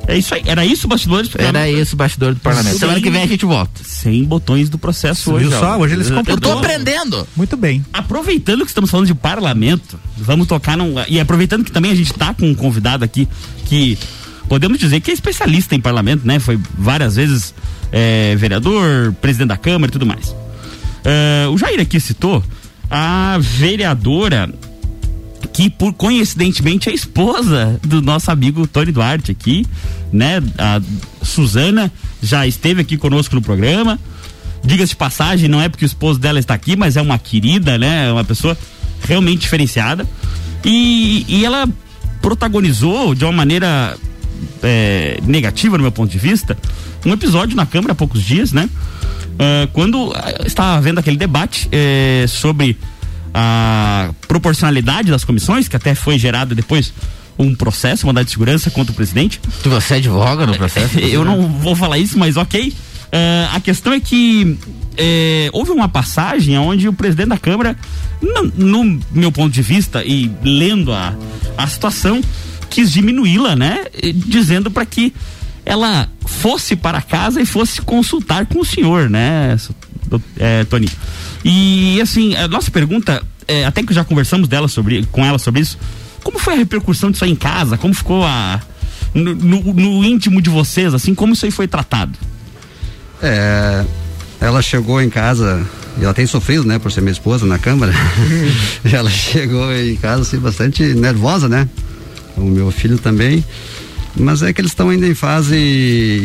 É isso aí. Era isso, bastidores? do Era isso, bastidor do parlamento. Sem- Semana que vem a gente volta. Sem botões do processo Viu hoje. só? ó. Hoje ele se Eu tô aprendendo. Muito bem. Aproveitando que estamos falando de parlamento, vamos tocar num. E aproveitando que também a gente tá com um convidado aqui que podemos dizer que é especialista em parlamento, né? Foi várias vezes é, vereador, presidente da Câmara e tudo mais. É, o Jair aqui citou a vereadora que por coincidentemente é esposa do nosso amigo Tony Duarte aqui, né? A Suzana já esteve aqui conosco no programa. Diga-se de passagem, não é porque o esposo dela está aqui, mas é uma querida, né? É uma pessoa realmente diferenciada. E, e ela protagonizou de uma maneira é, negativa, no meu ponto de vista, um episódio na Câmara há poucos dias, né? Ah, quando ah, estava havendo aquele debate eh, sobre a proporcionalidade das comissões, que até foi gerado depois um processo, mandado de segurança contra o presidente. Você advoga no processo? Eu não vou falar isso, mas ok. Ah, a questão é que eh, houve uma passagem onde o presidente da Câmara, no, no meu ponto de vista, e lendo a, a situação, quis diminuí-la, né? Dizendo para que ela fosse para casa e fosse consultar com o senhor, né, do- é, Tony? E assim, a nossa pergunta, é, até que já conversamos dela sobre, com ela sobre isso, como foi a repercussão disso aí em casa? Como ficou a. No, no- no íntimo de vocês, assim, como isso aí foi tratado? É, ela chegou em casa, e ela tem sofrido, né, por ser minha esposa na Câmara. ela chegou em casa, assim, bastante nervosa, né? O meu filho também. Mas é que eles estão ainda em fase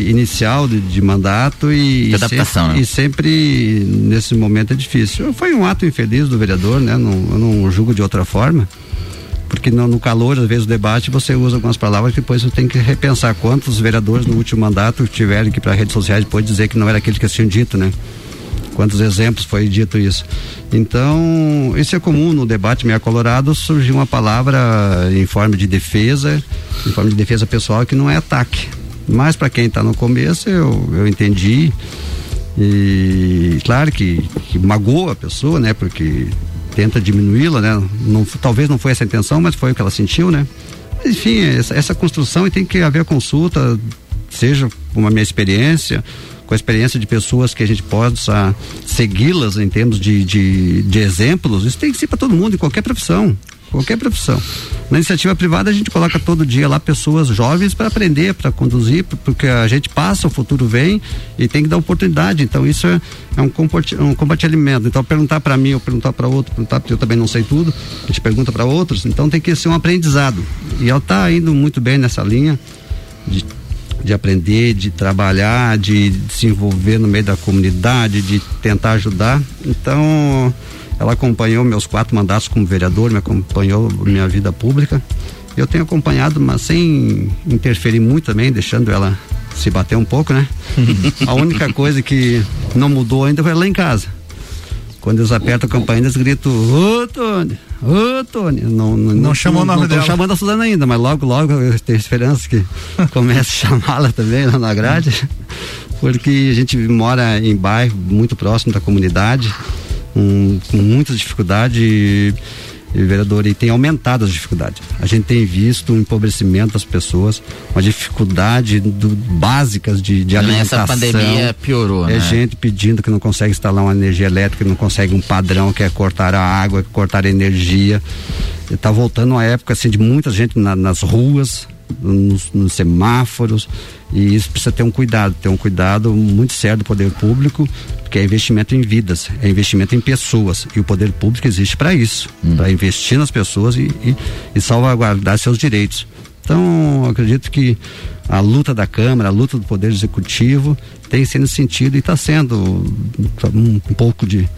inicial de, de mandato e, De adaptação, sempre, né? e sempre nesse momento é difícil. Foi um ato infeliz do vereador, né? Não, eu não julgo de outra forma. Porque no, no calor, às vezes, do debate, você usa algumas palavras que depois você tem que repensar quantos vereadores no último mandato tiveram que ir para redes sociais depois dizer que não era aquele que tinham dito, né? Quantos exemplos foi dito isso? Então, isso é comum no debate meio colorado, surgiu uma palavra em forma de defesa, em forma de defesa pessoal que não é ataque. Mas para quem está no começo, eu, eu entendi. E claro que, que magoa a pessoa, né? Porque tenta diminuí-la, né? Não, talvez não foi essa a intenção, mas foi o que ela sentiu, né? Enfim, essa, essa construção e tem que haver consulta, seja com a minha experiência, com a experiência de pessoas que a gente possa segui-las em termos de, de, de exemplos, isso tem que ser para todo mundo, em qualquer profissão. Qualquer profissão. Na iniciativa privada a gente coloca todo dia lá pessoas jovens para aprender, para conduzir, porque a gente passa, o futuro vem e tem que dar oportunidade. Então isso é, é um, um compartilhamento. Então perguntar para mim ou perguntar para outro, perguntar porque eu também não sei tudo, a gente pergunta para outros. Então tem que ser um aprendizado. E ela está indo muito bem nessa linha de de aprender, de trabalhar, de se envolver no meio da comunidade, de tentar ajudar. Então, ela acompanhou meus quatro mandatos como vereador, me acompanhou minha vida pública. Eu tenho acompanhado, mas sem interferir muito também, deixando ela se bater um pouco, né? A única coisa que não mudou ainda foi lá em casa. Quando eles apertam a campainha, eles gritam, ô Tony, ô Tony. Não, não, Não chamou o nome não dela. chamando a Suzana ainda, mas logo, logo eu tenho esperança que comece a chamá-la também lá na grade. Porque a gente mora em bairro muito próximo da comunidade, um, com muitas dificuldades e, e, vereador, e tem aumentado as dificuldades. A gente tem visto um empobrecimento das pessoas, uma dificuldade do, básicas de, de alimentação. Nessa pandemia piorou, É né? gente pedindo que não consegue instalar uma energia elétrica, não consegue um padrão, que é cortar a água, que é cortar a energia. Está voltando uma época assim de muita gente na- nas ruas, nos, nos semáforos, e isso precisa ter um cuidado, ter um cuidado muito sério do poder público, porque é investimento em vidas, é investimento em pessoas, e o poder público existe para isso, para investir nas pessoas e, e, e salvaguardar seus direitos. Então, acredito que a luta da Câmara, a luta do Poder Executivo tem sido nesse sentido e está sendo um, um pouco de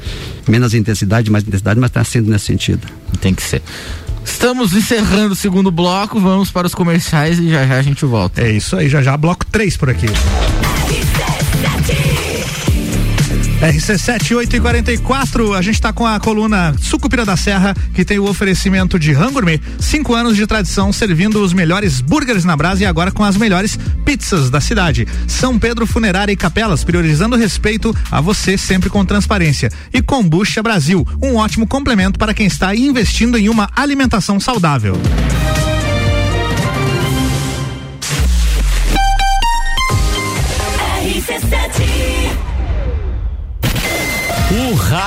menos intensidade, mais intensidade, mas está sendo nesse sentido. Tem que ser. Estamos encerrando o segundo bloco, vamos para os comerciais e já já a gente volta. É isso aí, já já bloco 3 por aqui. RC7 8 e 44 a gente está com a coluna Sucupira da Serra, que tem o oferecimento de Rangourmet, cinco anos de tradição servindo os melhores burgers na brasa e agora com as melhores pizzas da cidade. São Pedro Funerária e Capelas, priorizando o respeito a você sempre com transparência. E Kombucha Brasil, um ótimo complemento para quem está investindo em uma alimentação saudável.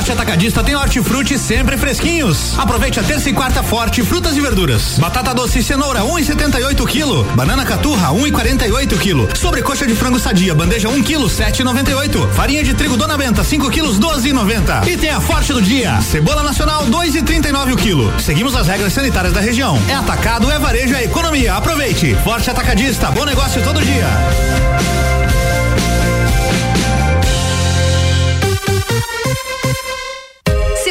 Forte Atacadista tem hortifruti sempre fresquinhos. Aproveite a terça e quarta forte frutas e verduras. Batata doce e cenoura 1,78 kg. Banana caturra 1,48 kg. Sobrecoxa de frango sadia bandeja 1 kg 7,98. Farinha de trigo Dona Benta 5 kg 12,90. E tem a Forte do dia. Cebola nacional 2,39 o quilo. Seguimos as regras sanitárias da região. É atacado, é varejo, é economia. Aproveite. Forte Atacadista, bom negócio todo dia.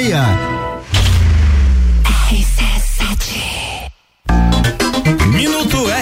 Minuto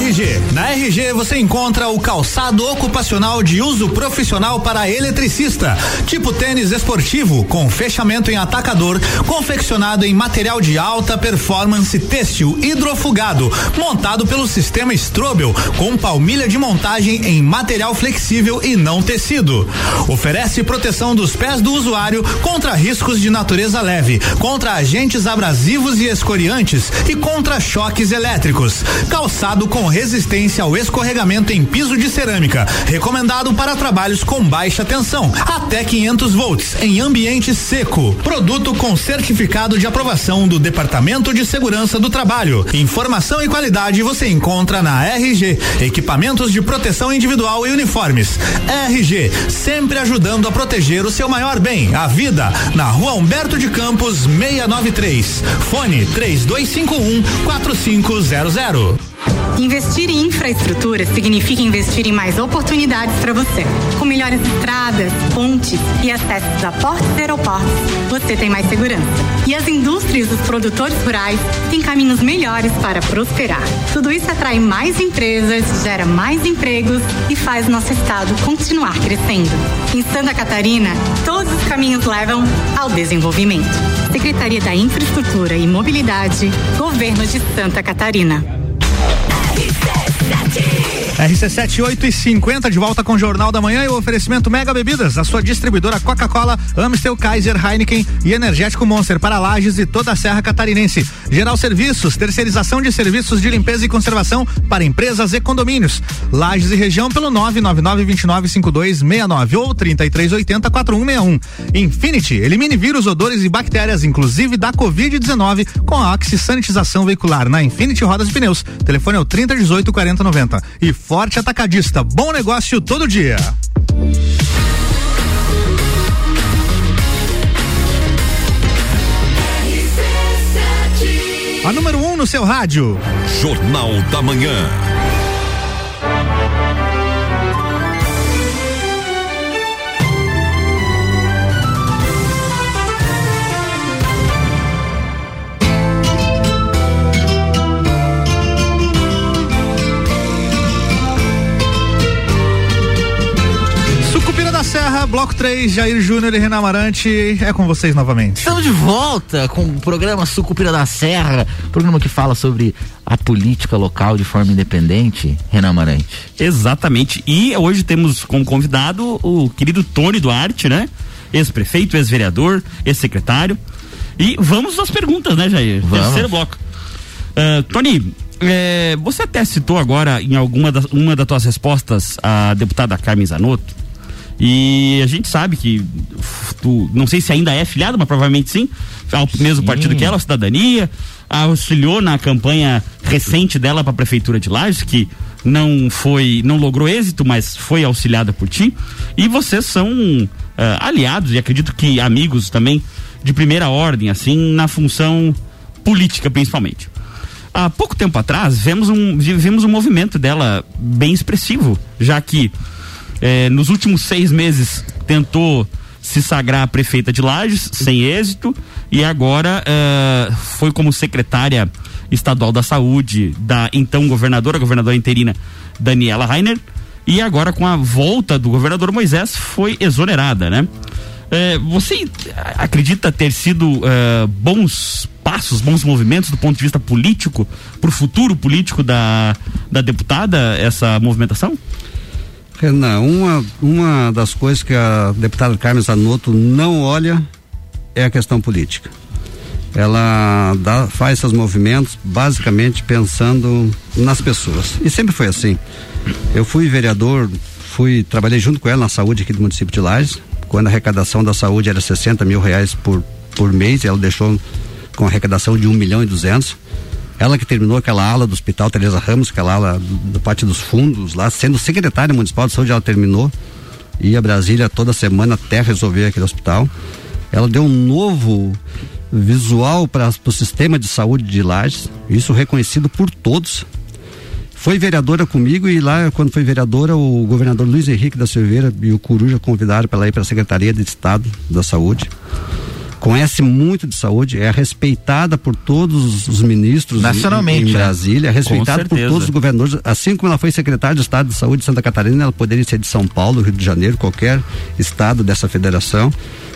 RG. Na RG você encontra o calçado ocupacional de uso profissional para eletricista, tipo tênis esportivo com fechamento em atacador, confeccionado em material de alta performance têxtil hidrofugado, montado pelo sistema Strobel, com palmilha de montagem em material flexível e não tecido. Oferece proteção dos pés do usuário contra riscos de natureza leve, contra agentes abrasivos e escoriantes e contra choques elétricos. Calçado com resistência ao escorregamento em piso de cerâmica, recomendado para trabalhos com baixa tensão, até 500 volts, em ambiente seco. Produto com certificado de aprovação do Departamento de Segurança do Trabalho. Informação e qualidade você encontra na RG, equipamentos de proteção individual e uniformes. RG, sempre ajudando a proteger o seu maior bem, a vida, na Rua Humberto de Campos, 693. Fone 3251 4500. Investir em infraestrutura significa investir em mais oportunidades para você. Com melhores estradas, pontes e acessos a portos e aeroportos, você tem mais segurança. E as indústrias dos produtores rurais têm caminhos melhores para prosperar. Tudo isso atrai mais empresas, gera mais empregos e faz nosso estado continuar crescendo. Em Santa Catarina, todos os caminhos levam ao desenvolvimento. Secretaria da Infraestrutura e Mobilidade, Governo de Santa Catarina. RC7 8 e 50 de volta com o Jornal da Manhã e o oferecimento Mega Bebidas, a sua distribuidora Coca-Cola, Amstel Kaiser, Heineken e Energético Monster para Lages e toda a Serra Catarinense. Geral Serviços, terceirização de serviços de limpeza e conservação para empresas e condomínios. Lages e região pelo 999-295269 ou 3380-4161. Infinity, elimine vírus, odores e bactérias, inclusive da Covid-19, com a oxisanitização veicular na Infinity Rodas e Pneus. Telefone é o 3018 4090. E Forte Atacadista, bom negócio todo dia. A número 1 um no seu rádio. Jornal da Manhã. Bloco 3, Jair Júnior e Renan Amarante, é com vocês novamente. Estamos de volta com o programa Sucupira da Serra, programa que fala sobre a política local de forma independente, Renan Amarante. Exatamente. E hoje temos como convidado o querido Tony Duarte, né? Ex-prefeito, ex-vereador, ex-secretário. E vamos às perguntas, né, Jair? Vamos. Terceiro bloco. Ah, Tony, eh, você até citou agora em alguma das, uma das tuas respostas a deputada Carmen Zanotto. E a gente sabe que tu, não sei se ainda é filiado, mas provavelmente sim, ao mesmo partido que ela, a Cidadania, auxiliou na campanha recente dela para a prefeitura de Lages, que não foi, não logrou êxito, mas foi auxiliada por ti. E vocês são ah, aliados e acredito que amigos também de primeira ordem, assim, na função política principalmente. Há pouco tempo atrás, vemos um, vivemos um movimento dela bem expressivo, já que eh, nos últimos seis meses tentou se sagrar prefeita de Lages, sem êxito, e agora eh, foi como secretária estadual da saúde da então governadora, governadora interina Daniela Rainer, e agora com a volta do governador Moisés foi exonerada, né? Eh, você acredita ter sido bons passos, bons movimentos do ponto de vista político, para o futuro político da, da deputada, essa movimentação? Renan, uma, uma das coisas que a deputada Carmen Zanotto não olha é a questão política. Ela dá, faz seus movimentos basicamente pensando nas pessoas. E sempre foi assim. Eu fui vereador, fui, trabalhei junto com ela na saúde aqui do município de Lages, quando a arrecadação da saúde era 60 mil reais por, por mês, ela deixou com arrecadação de 1 milhão e 200. Ela que terminou aquela ala do Hospital Teresa Ramos, aquela ala do- parte dos fundos lá, sendo secretária municipal de saúde, ela terminou. Ia a Brasília toda semana até resolver aquele hospital. Ela deu um novo visual para o sistema de saúde de Lages, isso reconhecido por todos. Foi vereadora comigo e lá, quando foi vereadora, o governador Luiz Henrique da Silveira e o Coruja convidaram para ir para a Secretaria de Estado da Saúde. Conhece muito de saúde, é respeitada por todos os ministros em- Nacionalmente, em, né? Brasília, é respeitada por todos os governadores. Assim como ela foi secretária de Estado de Saúde de Santa Catarina, ela poderia ser de São Paulo, Rio de Janeiro, qualquer estado dessa federação,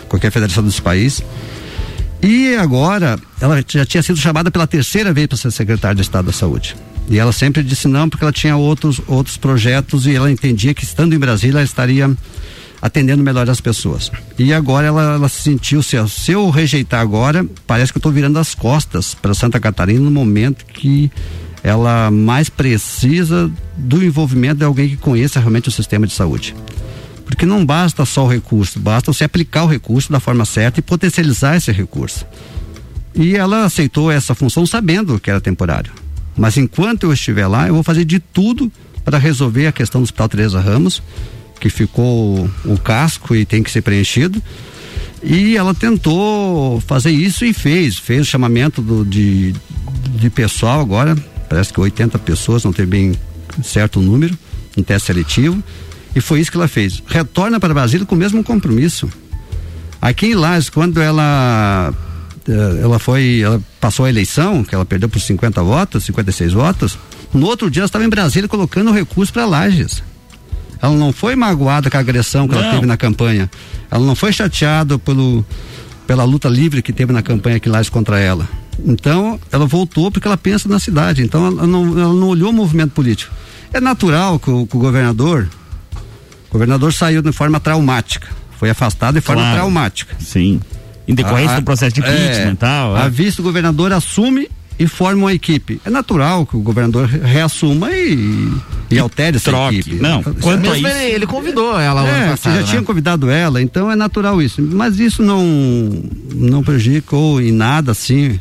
qualquer federação desse país. E agora, ela já tinha sido chamada pela terceira vez para ser secretária de Estado da Saúde. E ela sempre disse não, porque ela tinha outros, outros projetos e ela entendia que estando em Brasília ela estaria atendendo melhor as pessoas. E agora ela, ela se sentiu, se eu rejeitar agora, parece que eu estou virando as costas para Santa Catarina no momento que ela mais precisa do envolvimento de alguém que conheça realmente o sistema de saúde. Porque não basta só o recurso, basta você aplicar o recurso da forma certa e potencializar esse recurso. E ela aceitou essa função sabendo que era temporário. Mas enquanto eu estiver lá, eu vou fazer de tudo para resolver a questão do Hospital Teresa Ramos, que ficou o casco e tem que ser preenchido. E ela tentou fazer isso e fez. Fez o chamamento do, de, de pessoal agora, parece que 80 pessoas, não tem bem certo número, um teste seletivo. E foi isso que ela fez. Retorna para Brasília com o mesmo compromisso. Aqui em Lages, quando ela eh, ela foi, ela passou a eleição, que ela perdeu por 50 votos, 56 votos, no outro dia ela estava em Brasília colocando recurso para Lages. Ela não foi magoada com a agressão que ela Não. teve na campanha. Ela não foi chateada pelo, pela luta livre que teve na campanha aqui em Lages contra ela. Então, ela voltou porque ela pensa na cidade. Então, ela não, ela não olhou o movimento político. É natural que o, que o governador, o governador saiu de forma traumática, foi afastado de forma Claro. traumática. Sim. Em decorrência A- do processo de impeachment e tal. A é. vista o governador assume e forma uma equipe. É natural que o governador reassuma e, e altere essa troque. equipe. Não, quanto a Mesmo ele, convidou ela É, passado, já né? tinha convidado ela, então é natural isso. Mas isso não, não prejudicou em nada, assim,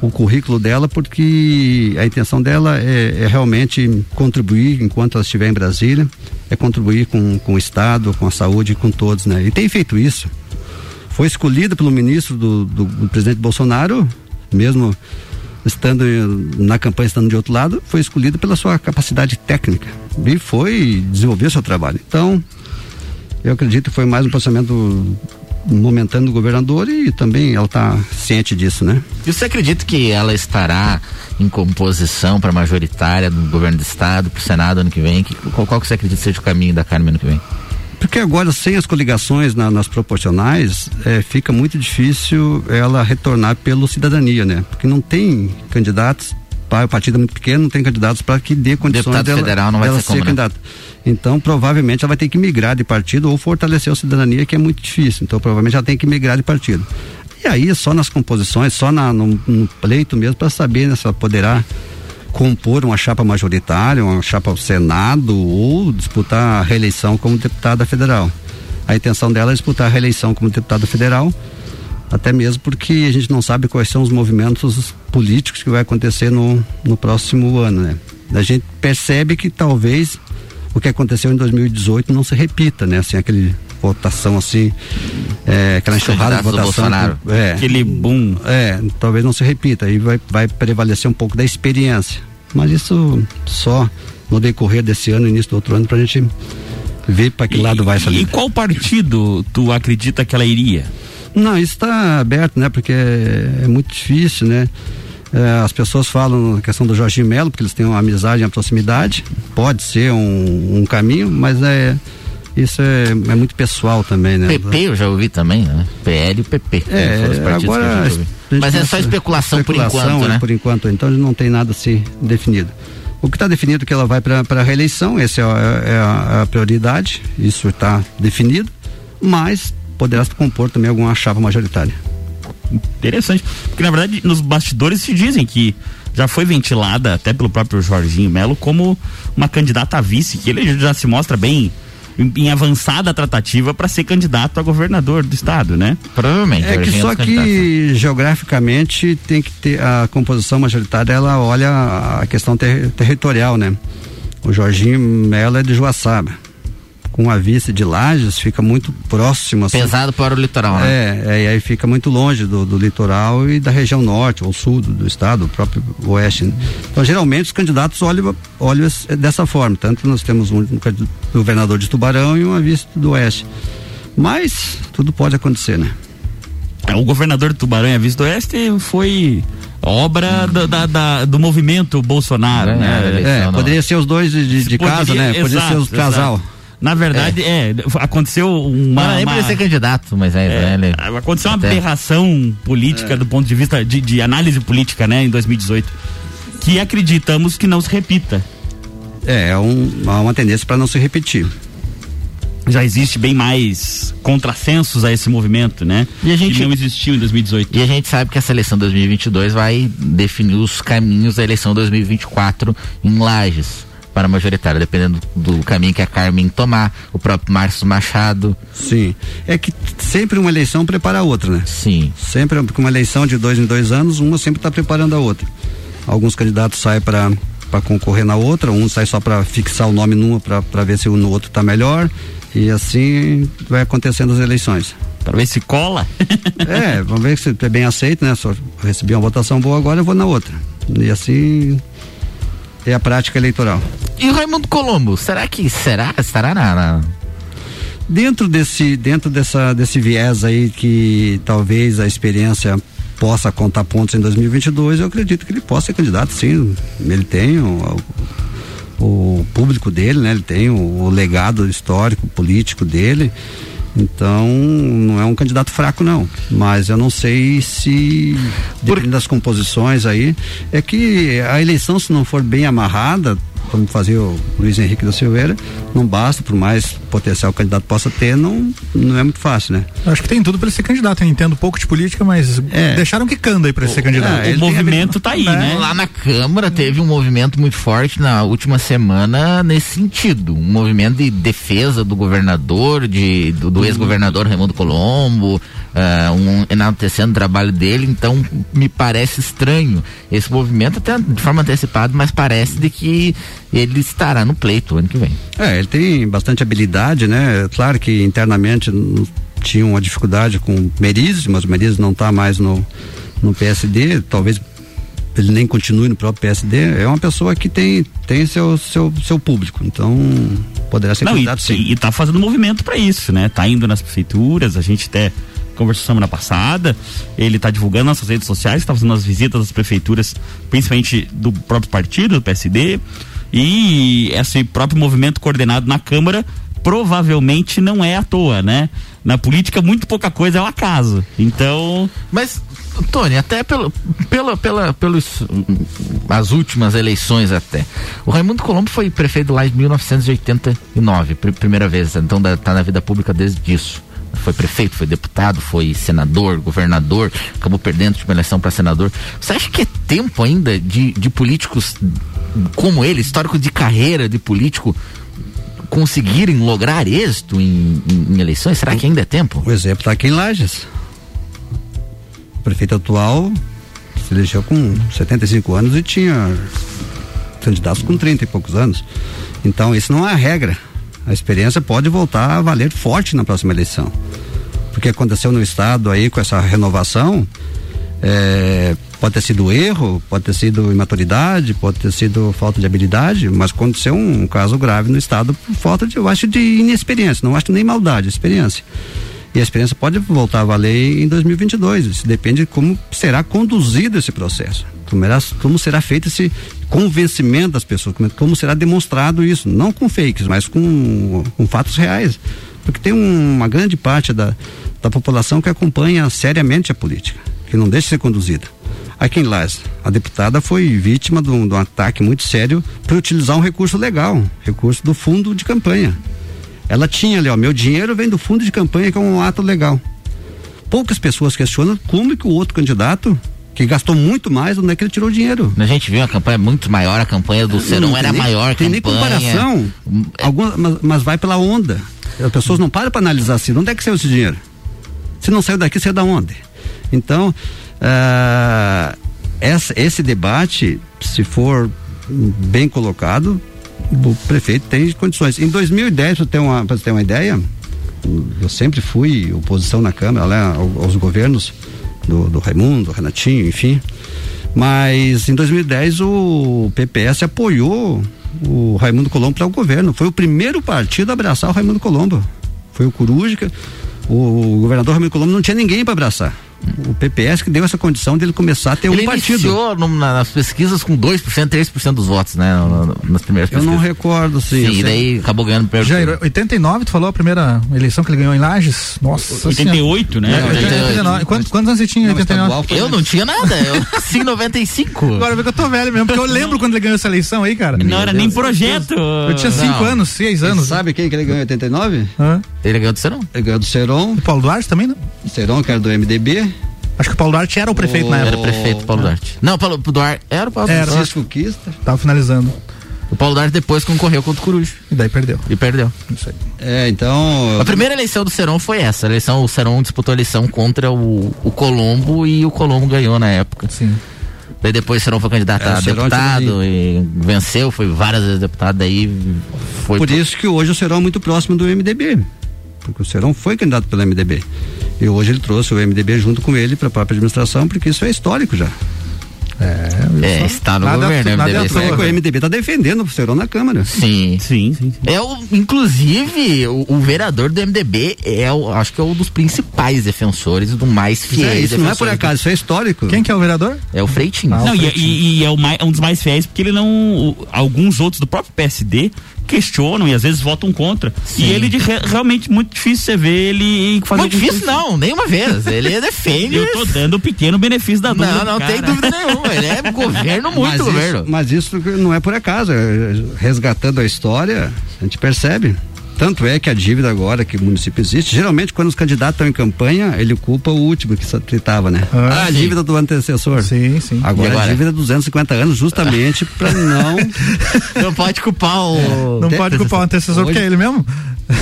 o currículo dela, porque a intenção dela é, é realmente contribuir enquanto ela estiver em Brasília, é contribuir com, com o Estado, com a saúde, com todos, né? E tem feito isso. Foi escolhida pelo ministro do, do, do presidente Bolsonaro, mesmo estando na campanha, estando de outro lado, foi escolhida pela sua capacidade técnica e foi desenvolver seu trabalho. Então, eu acredito que foi mais um posicionamento momentâneo do governador e também ela está ciente disso, né? E você acredita que ela estará em composição para majoritária do governo do estado, para o Senado ano que vem? Que, qual, qual que você acredita seja o caminho da Carmen ano que vem? Porque agora, sem as coligações na- nas proporcionais, eh, fica muito difícil ela retornar pelo cidadania, né? Porque não tem candidatos, pá, o partido é muito pequeno, não tem candidatos para que dê condições Deputado dela, federal não vai dela ser como, né? candidata. Então, provavelmente, ela vai ter que migrar de partido ou fortalecer a cidadania, que é muito difícil. Então, provavelmente, ela tem que migrar de partido. E aí, é só nas composições, só na- no, no pleito mesmo, para saber né, se ela poderá compor uma chapa majoritária, uma chapa ao Senado ou disputar a reeleição como deputada federal. A intenção dela é disputar a reeleição como deputada federal, até mesmo porque a gente não sabe quais são os movimentos políticos que vai acontecer no, no próximo ano, né? A gente percebe que talvez o que aconteceu em 2018 não se repita, né? Assim, aquele votação assim, é, aquela enxurrada de votação. Bolsonaro. É, Aquele boom. é, talvez não se repita. Aí vai, vai prevalecer um pouco da experiência. Mas isso só no decorrer desse ano, início do outro ano, pra gente ver para que lado vai essa E qual partido tu acredita que ela iria? Não, isso está aberto, né? Porque é, é muito difícil, né? É, as pessoas falam na questão do Jorginho Melo, porque eles têm uma amizade, uma proximidade. Pode ser um, um caminho, mas é isso é, é muito pessoal também, né? PP eu já ouvi também, né? PL e PP. É, Foram os partidos agora. Mas é só essa especulação, por especulação, enquanto, é, né? Por enquanto, então não tem nada assim definido. O que está definido é que ela vai para a reeleição, essa é, a- é a, a prioridade, isso está definido, mas poderá compor também alguma chapa majoritária. Interessante. Porque, na verdade, nos bastidores se dizem que já foi ventilada, até pelo próprio Jorginho Melo, como uma candidata a vice, que ele já se mostra bem em, avançada tratativa para ser candidato a governador do estado, né? Provavelmente. É que só que geograficamente tem que ter a composição majoritária, ela olha a questão ter- territorial, né? O Jorginho Melo é de Joaçaba. Com a vista de Lages fica muito próximo. Assim. Pesado para o litoral, né? É, é, e aí fica muito longe do, do litoral e da região norte ou sul do, do estado, o próprio oeste. né? Então, geralmente, os candidatos olham, olham esse- dessa forma. Tanto nós temos um, um governador de Tubarão e uma vista do oeste. Mas tudo pode acontecer, né? O governador de Tubarão e a Vice do Oeste foi obra da- da- da- do movimento Bolsonaro, né? É, poderia ser os dois de, de- de casa, Poderia- né? Poderia ser exato, casal. exato. Na verdade, é, aconteceu uma. Não era nem uma- ser candidato, mas é, É, ele- aconteceu uma até- aberração política do ponto de vista de, de análise política, né, em 2018, que acreditamos que não se repita. É, é um- uma tendência para não se repetir. Já existe bem mais contrassensos a esse movimento, né? E a gente- Que não existiu em 2018. E a gente sabe que essa eleição 2022 vai definir os caminhos da eleição 2024 em Lages para a majoritária, dependendo do caminho que a Carmen tomar, o próprio Márcio Machado. Sim. É que sempre uma eleição prepara a outra, né? Sim. Sempre, porque uma eleição de dois em dois anos, uma sempre está preparando a outra. Alguns candidatos saem para para concorrer na outra, um sai só para fixar o nome numa para ver se o no outro está melhor e assim vai acontecendo as eleições. Para ver se cola. é, vamos ver se é bem aceito, né? Só recebi uma votação boa agora, eu vou na outra. E assim é a prática eleitoral. E Raimundo Colombo, será que será? Estará na, na- Dentro desse, dentro dessa, desse viés aí que talvez a experiência possa contar pontos em 2022, eu acredito que ele possa ser candidato, sim. Ele tem o, o público dele, né? Ele tem o, o legado histórico, político dele. Então, não é um candidato fraco, não. Mas eu não sei se, dependendo das composições aí, é que a eleição, se não for bem amarrada, como fazia o Luiz Henrique da Silveira, não basta, por mais potencial que o candidato possa ter, não, não é muito fácil, né? Eu acho que tem tudo para ele ser candidato. Eu entendo pouco de política, mas É. deixaram que canda aí para ele ser candidato. o movimento tá aí, né? Lá na Câmara teve um movimento muito forte na última semana nesse sentido. Um movimento de defesa do governador, de, do, do ex-governador Raimundo Colombo, ah, um enaltecendo o trabalho dele. Então, me parece estranho esse movimento, até de forma antecipada, mas parece de que ele estará no pleito ano que vem. É, ele tem bastante habilidade, né? Claro que internamente tinha uma dificuldade com Merizes, mas o Merizes não está mais no, no PSD, talvez ele nem continue no próprio PSD. É uma pessoa que tem, tem seu, seu, seu público, então poderá ser Não, e, candidato sim. e, e tá fazendo movimento para isso, né? Tá indo nas prefeituras, a gente até conversou semana passada, ele tá divulgando nas suas redes sociais, tá fazendo as visitas às prefeituras, principalmente do próprio partido, do PSD, e esse próprio movimento coordenado na Câmara provavelmente não é à toa, né? Na política, muito pouca coisa é um acaso. Então. Mas, Tony, até pelo, pela, pela, pelos as últimas eleições até. O Raimundo Colombo foi prefeito lá em 1989, pri- primeira vez, então da- tá na vida pública desde isso. Foi prefeito, foi deputado, foi senador, governador, acabou perdendo de uma eleição para senador. Você acha que é tempo ainda de, de políticos como ele, histórico de carreira de político, conseguirem lograr êxito em, em- em eleições? Será que ainda é tempo? O exemplo está aqui em Lages. O prefeito atual se elegeu com 75 anos e tinha candidatos com 30 e poucos anos. Então, isso não é a regra. A experiência pode voltar a valer forte na próxima eleição. Porque aconteceu no estado aí com essa renovação, é, pode ter sido erro, pode ter sido imaturidade, pode ter sido falta de habilidade, mas aconteceu um, caso grave no estado por falta de, eu acho, de inexperiência, não acho nem maldade, experiência. E a experiência pode voltar a valer em 2022. Isso depende de como será conduzido esse processo. Como, será- como será feito esse convencimento das pessoas, como, como será demonstrado isso, não com fakes, mas com, com fatos reais. Porque tem um- uma grande parte da, da população que acompanha seriamente a política, que não deixa de ser conduzida. Aqui em Lages, a deputada foi vítima de um, de um ataque muito sério por utilizar um recurso legal, recurso do fundo de campanha. Ela tinha ali, ó, meu dinheiro vem do fundo de campanha, que é um ato legal. Poucas pessoas questionam como que o outro candidato, que gastou muito mais, onde é que ele tirou o dinheiro. A gente viu uma campanha muito maior, a campanha do Serão Não era nem- maior tem nem campanha. comparação. Alguma, mas, mas vai pela onda. As pessoas não param para analisar assim, onde é que saiu esse dinheiro? Se não saiu daqui, saiu da onde? Então, ah, essa- esse debate, se for bem colocado, o prefeito tem condições. Em 2010, para ter uma, você ter uma ideia, eu sempre fui oposição na Câmara, ao- aos governos do, do Raimundo, do Renatinho, enfim. Mas em 2010 o PPS apoiou o Raimundo Colombo para o governo. Foi o primeiro partido a abraçar o Raimundo Colombo. Foi o Coruja. O governador Raimundo Colombo não tinha ninguém para abraçar. O PPS que deu essa condição dele começar a ter Ele um partido. iniciou no- na- nas pesquisas com 2%, 3% dos votos, né? no- no- nas primeiras Eu não pesquisas. recordo, sim. eu Sim, sei. e daí acabou ganhando o primeiro Jair, turno. 89, tu falou a primeira eleição que ele ganhou em Lages? Nossa 88, Senhora. né? É, 89. Quantos, quantos anos você tinha em 89? Eu não tinha nada, eu nasci em 95. Agora vê que eu tô velho mesmo, porque eu lembro quando ele ganhou essa eleição aí, cara. Não era nem projeto. Eu tinha 5 Não. anos, 6 anos. Sabe quem que ele ganhou em 89? Hã? Ele ganhou do Serão? Ele ganhou do Seron. O Paulo Duarte também, né? Seron, que era do MDB. Acho que o Paulo Duarte era o prefeito na Era época. prefeito Paulo Duarte. Não, Paulo Duarte. Era o Paulo Era. Duarte. Francisco Quista. Tava finalizando. O Paulo Duarte depois concorreu contra o Coruja. E daí perdeu. E perdeu. Isso aí. É, então. A primeira eleição do Serão foi essa. A eleição, o Serão disputou a eleição contra o, o Colombo e o Colombo ganhou na época. Sim. Daí depois o Serão foi candidato É, a o deputado e venceu, foi várias vezes deputado, daí foi. Por pro- isso que hoje o Serão é muito próximo do MDB. Porque o Serão foi candidato pelo MDB. E hoje ele trouxe o MDB junto com ele para a própria administração, porque isso é histórico já. É, está no Nada- governo, nada MDB. toa. É que o MDB está defendendo o Serão na Câmara. Sim. Sim, sim, sim. É o, inclusive, o, o vereador do MDB é o, acho que é um dos principais defensores, do mais fiéis É, isso não é por acaso, isso é histórico. Quem que é o vereador? do- É o Freitinho. Ah, o Não, e, Freitinho. e- e é o mais- um dos mais fiéis, porque ele não. o- alguns outros do próprio PSD questionam e às vezes votam contra. Sim. E ele de re- realmente muito difícil você ver ele fazer Muito difícil coisa. não, nenhuma vez. Ele defende. Eu tô dando o pequeno benefício da dúvida. Não, não cara. tem dúvida nenhuma. Ele é governo muito mas governo. Isso, mas isso não é por acaso. é- Resgatando a história, a gente percebe. Tanto é que a dívida agora que o município existe, geralmente quando os candidatos estão em campanha, ele culpa o último que estava, né? Ah, a sim. dívida do antecessor. Sim, sim. Agora, E agora? a dívida é 250 anos, justamente para não. Não pode culpar o. Não pode culpar o antecessor porque é ele mesmo?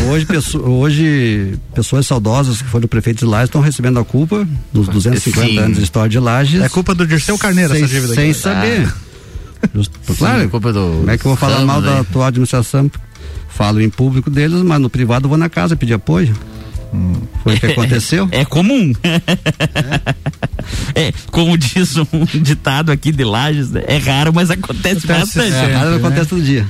Hoje, pesso- hoje, pessoas saudosas que foram prefeitos de Lages estão recebendo a culpa dos 250 Sim. anos de história de Lages. É culpa do Dirceu Carneiro sem, essa dívida Sem aqui. saber. Justo- claro, Sim, culpa do como é que eu vou falar mal da atual administração? Falo em público deles, mas no privado eu vou na casa pedir apoio. Foi o que aconteceu. É comum. É, como diz um ditado aqui de Lages, né? é raro, mas acontece, Acontece bastante. É, nada né? acontece todo dia.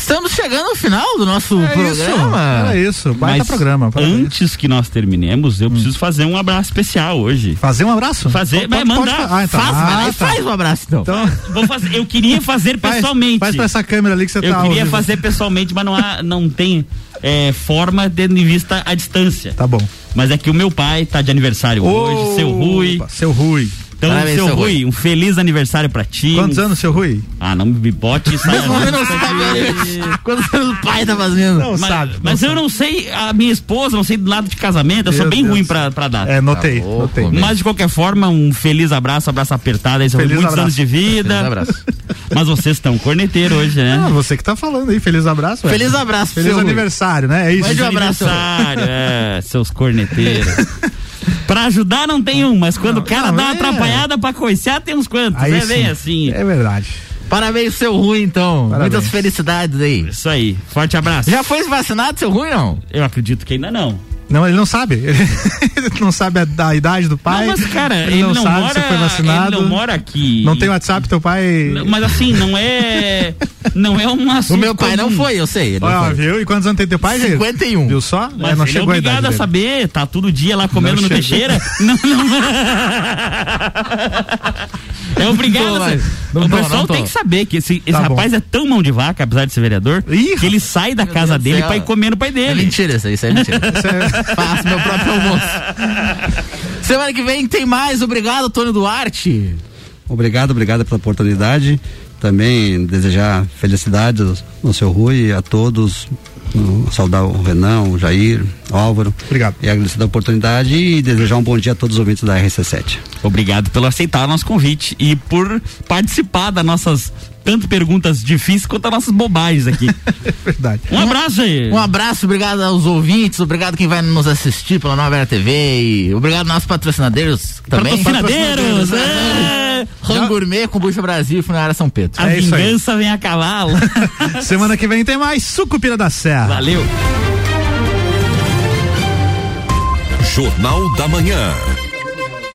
Estamos chegando ao final do nosso É programa. isso. Era isso. Baita Mas programa. parabéns. antes que nós terminemos, eu preciso fazer um abraço especial hoje. Fazer um abraço? Fazer, mas pode- mandar. pode- Ah, então. Faz, Ah, vai lá e tá. faz um abraço então. Então, Vou fazer, eu queria fazer faz, pessoalmente. faz pra essa câmera ali que você eu tá. queria ao vivo. fazer pessoalmente, mas não, há, não tem é, forma tendo em vista a distância. Tá bom. Mas é que o meu pai tá de aniversário hoje, seu Rui. Opa, Seu Rui. Então, Parabéns, seu seu Rui, Rui. um feliz aniversário pra ti. Quantos anos, seu Rui? Ah, não me bote isso. Mas não sabe quantos anos o pai tá fazendo. Não Mas, sabe. mas não eu sabe. não sei, a minha esposa, não sei do lado de casamento, eu sou bem Deus. ruim pra, pra dar. É, notei. Tá louco, notei. Mas de qualquer forma, um feliz abraço, abraço apertado aí, são Feliz muitos abraço. anos de vida. Feliz abraço. Mas vocês estão corneteiro hoje, né? Ah, você que tá falando aí. Feliz abraço. velho. Feliz abraço, Feliz seu Rui. aniversário, né? É isso. Mande um abraço. Aniversário, é, seus corneteiros. pra ajudar não tem um, mas quando o cara não, dá uma é. atrapalhada pra coicear, tem uns quantos. Aí é sim. bem assim. É verdade. Parabéns, seu Rui, então. Parabéns. Muitas felicidades aí. Isso aí. Forte abraço. Já foi vacinado, seu Rui, não? Eu acredito que ainda não. Não, ele não sabe. Ele não sabe a, da idade do pai. não, mas cara, ele, ele, não, não, sabe mora, se foi vacinado. ele não mora aqui. Não tem WhatsApp, teu pai. Não, Mas assim, não é. Não é um assunto. O meu pai não comum. foi, eu sei. Ele não Ó, foi. viu? E quantos anos tem teu pai, Jair? 51. Viu só? Mas É, não ele é chegou a idade obrigado a dele. saber, tá todo dia lá comendo Não no chegou. peixeira. Não, não. É obrigado Não tô, a mas- não O tô, pessoal não tô. tem que saber que esse, esse Tá bom. rapaz é tão mão de vaca, apesar de ser vereador, Ih, que ele sai da casa dele pra ir comer no pai É dele. mentira isso aí, isso é mentira. Faço meu próprio almoço. Semana que vem tem mais. Obrigado, Tony Duarte. Obrigado, obrigado pela oportunidade. Também desejar felicidades ao seu Rui e a todos. no- Saudar o Renan, o Jair, o Álvaro. Obrigado. E agradecer a oportunidade e desejar um bom dia a todos os ouvintes da RC7. Obrigado pelo aceitar o nosso convite e por participar das nossas tanto perguntas difíceis quanto as nossas bobagens aqui. É verdade. Um abraço aí. Um abraço, obrigado aos ouvintes, obrigado quem vai nos assistir pela Nova Era TV e obrigado aos nossos patrocinadores também. Patrocinadeiros, é. Ram Gourmet, Combucha Brasil e Funerária São Pedro. A É vingança vem a cavalo. Semana que vem tem mais Sucupira da Serra. Valeu. Jornal da Manhã.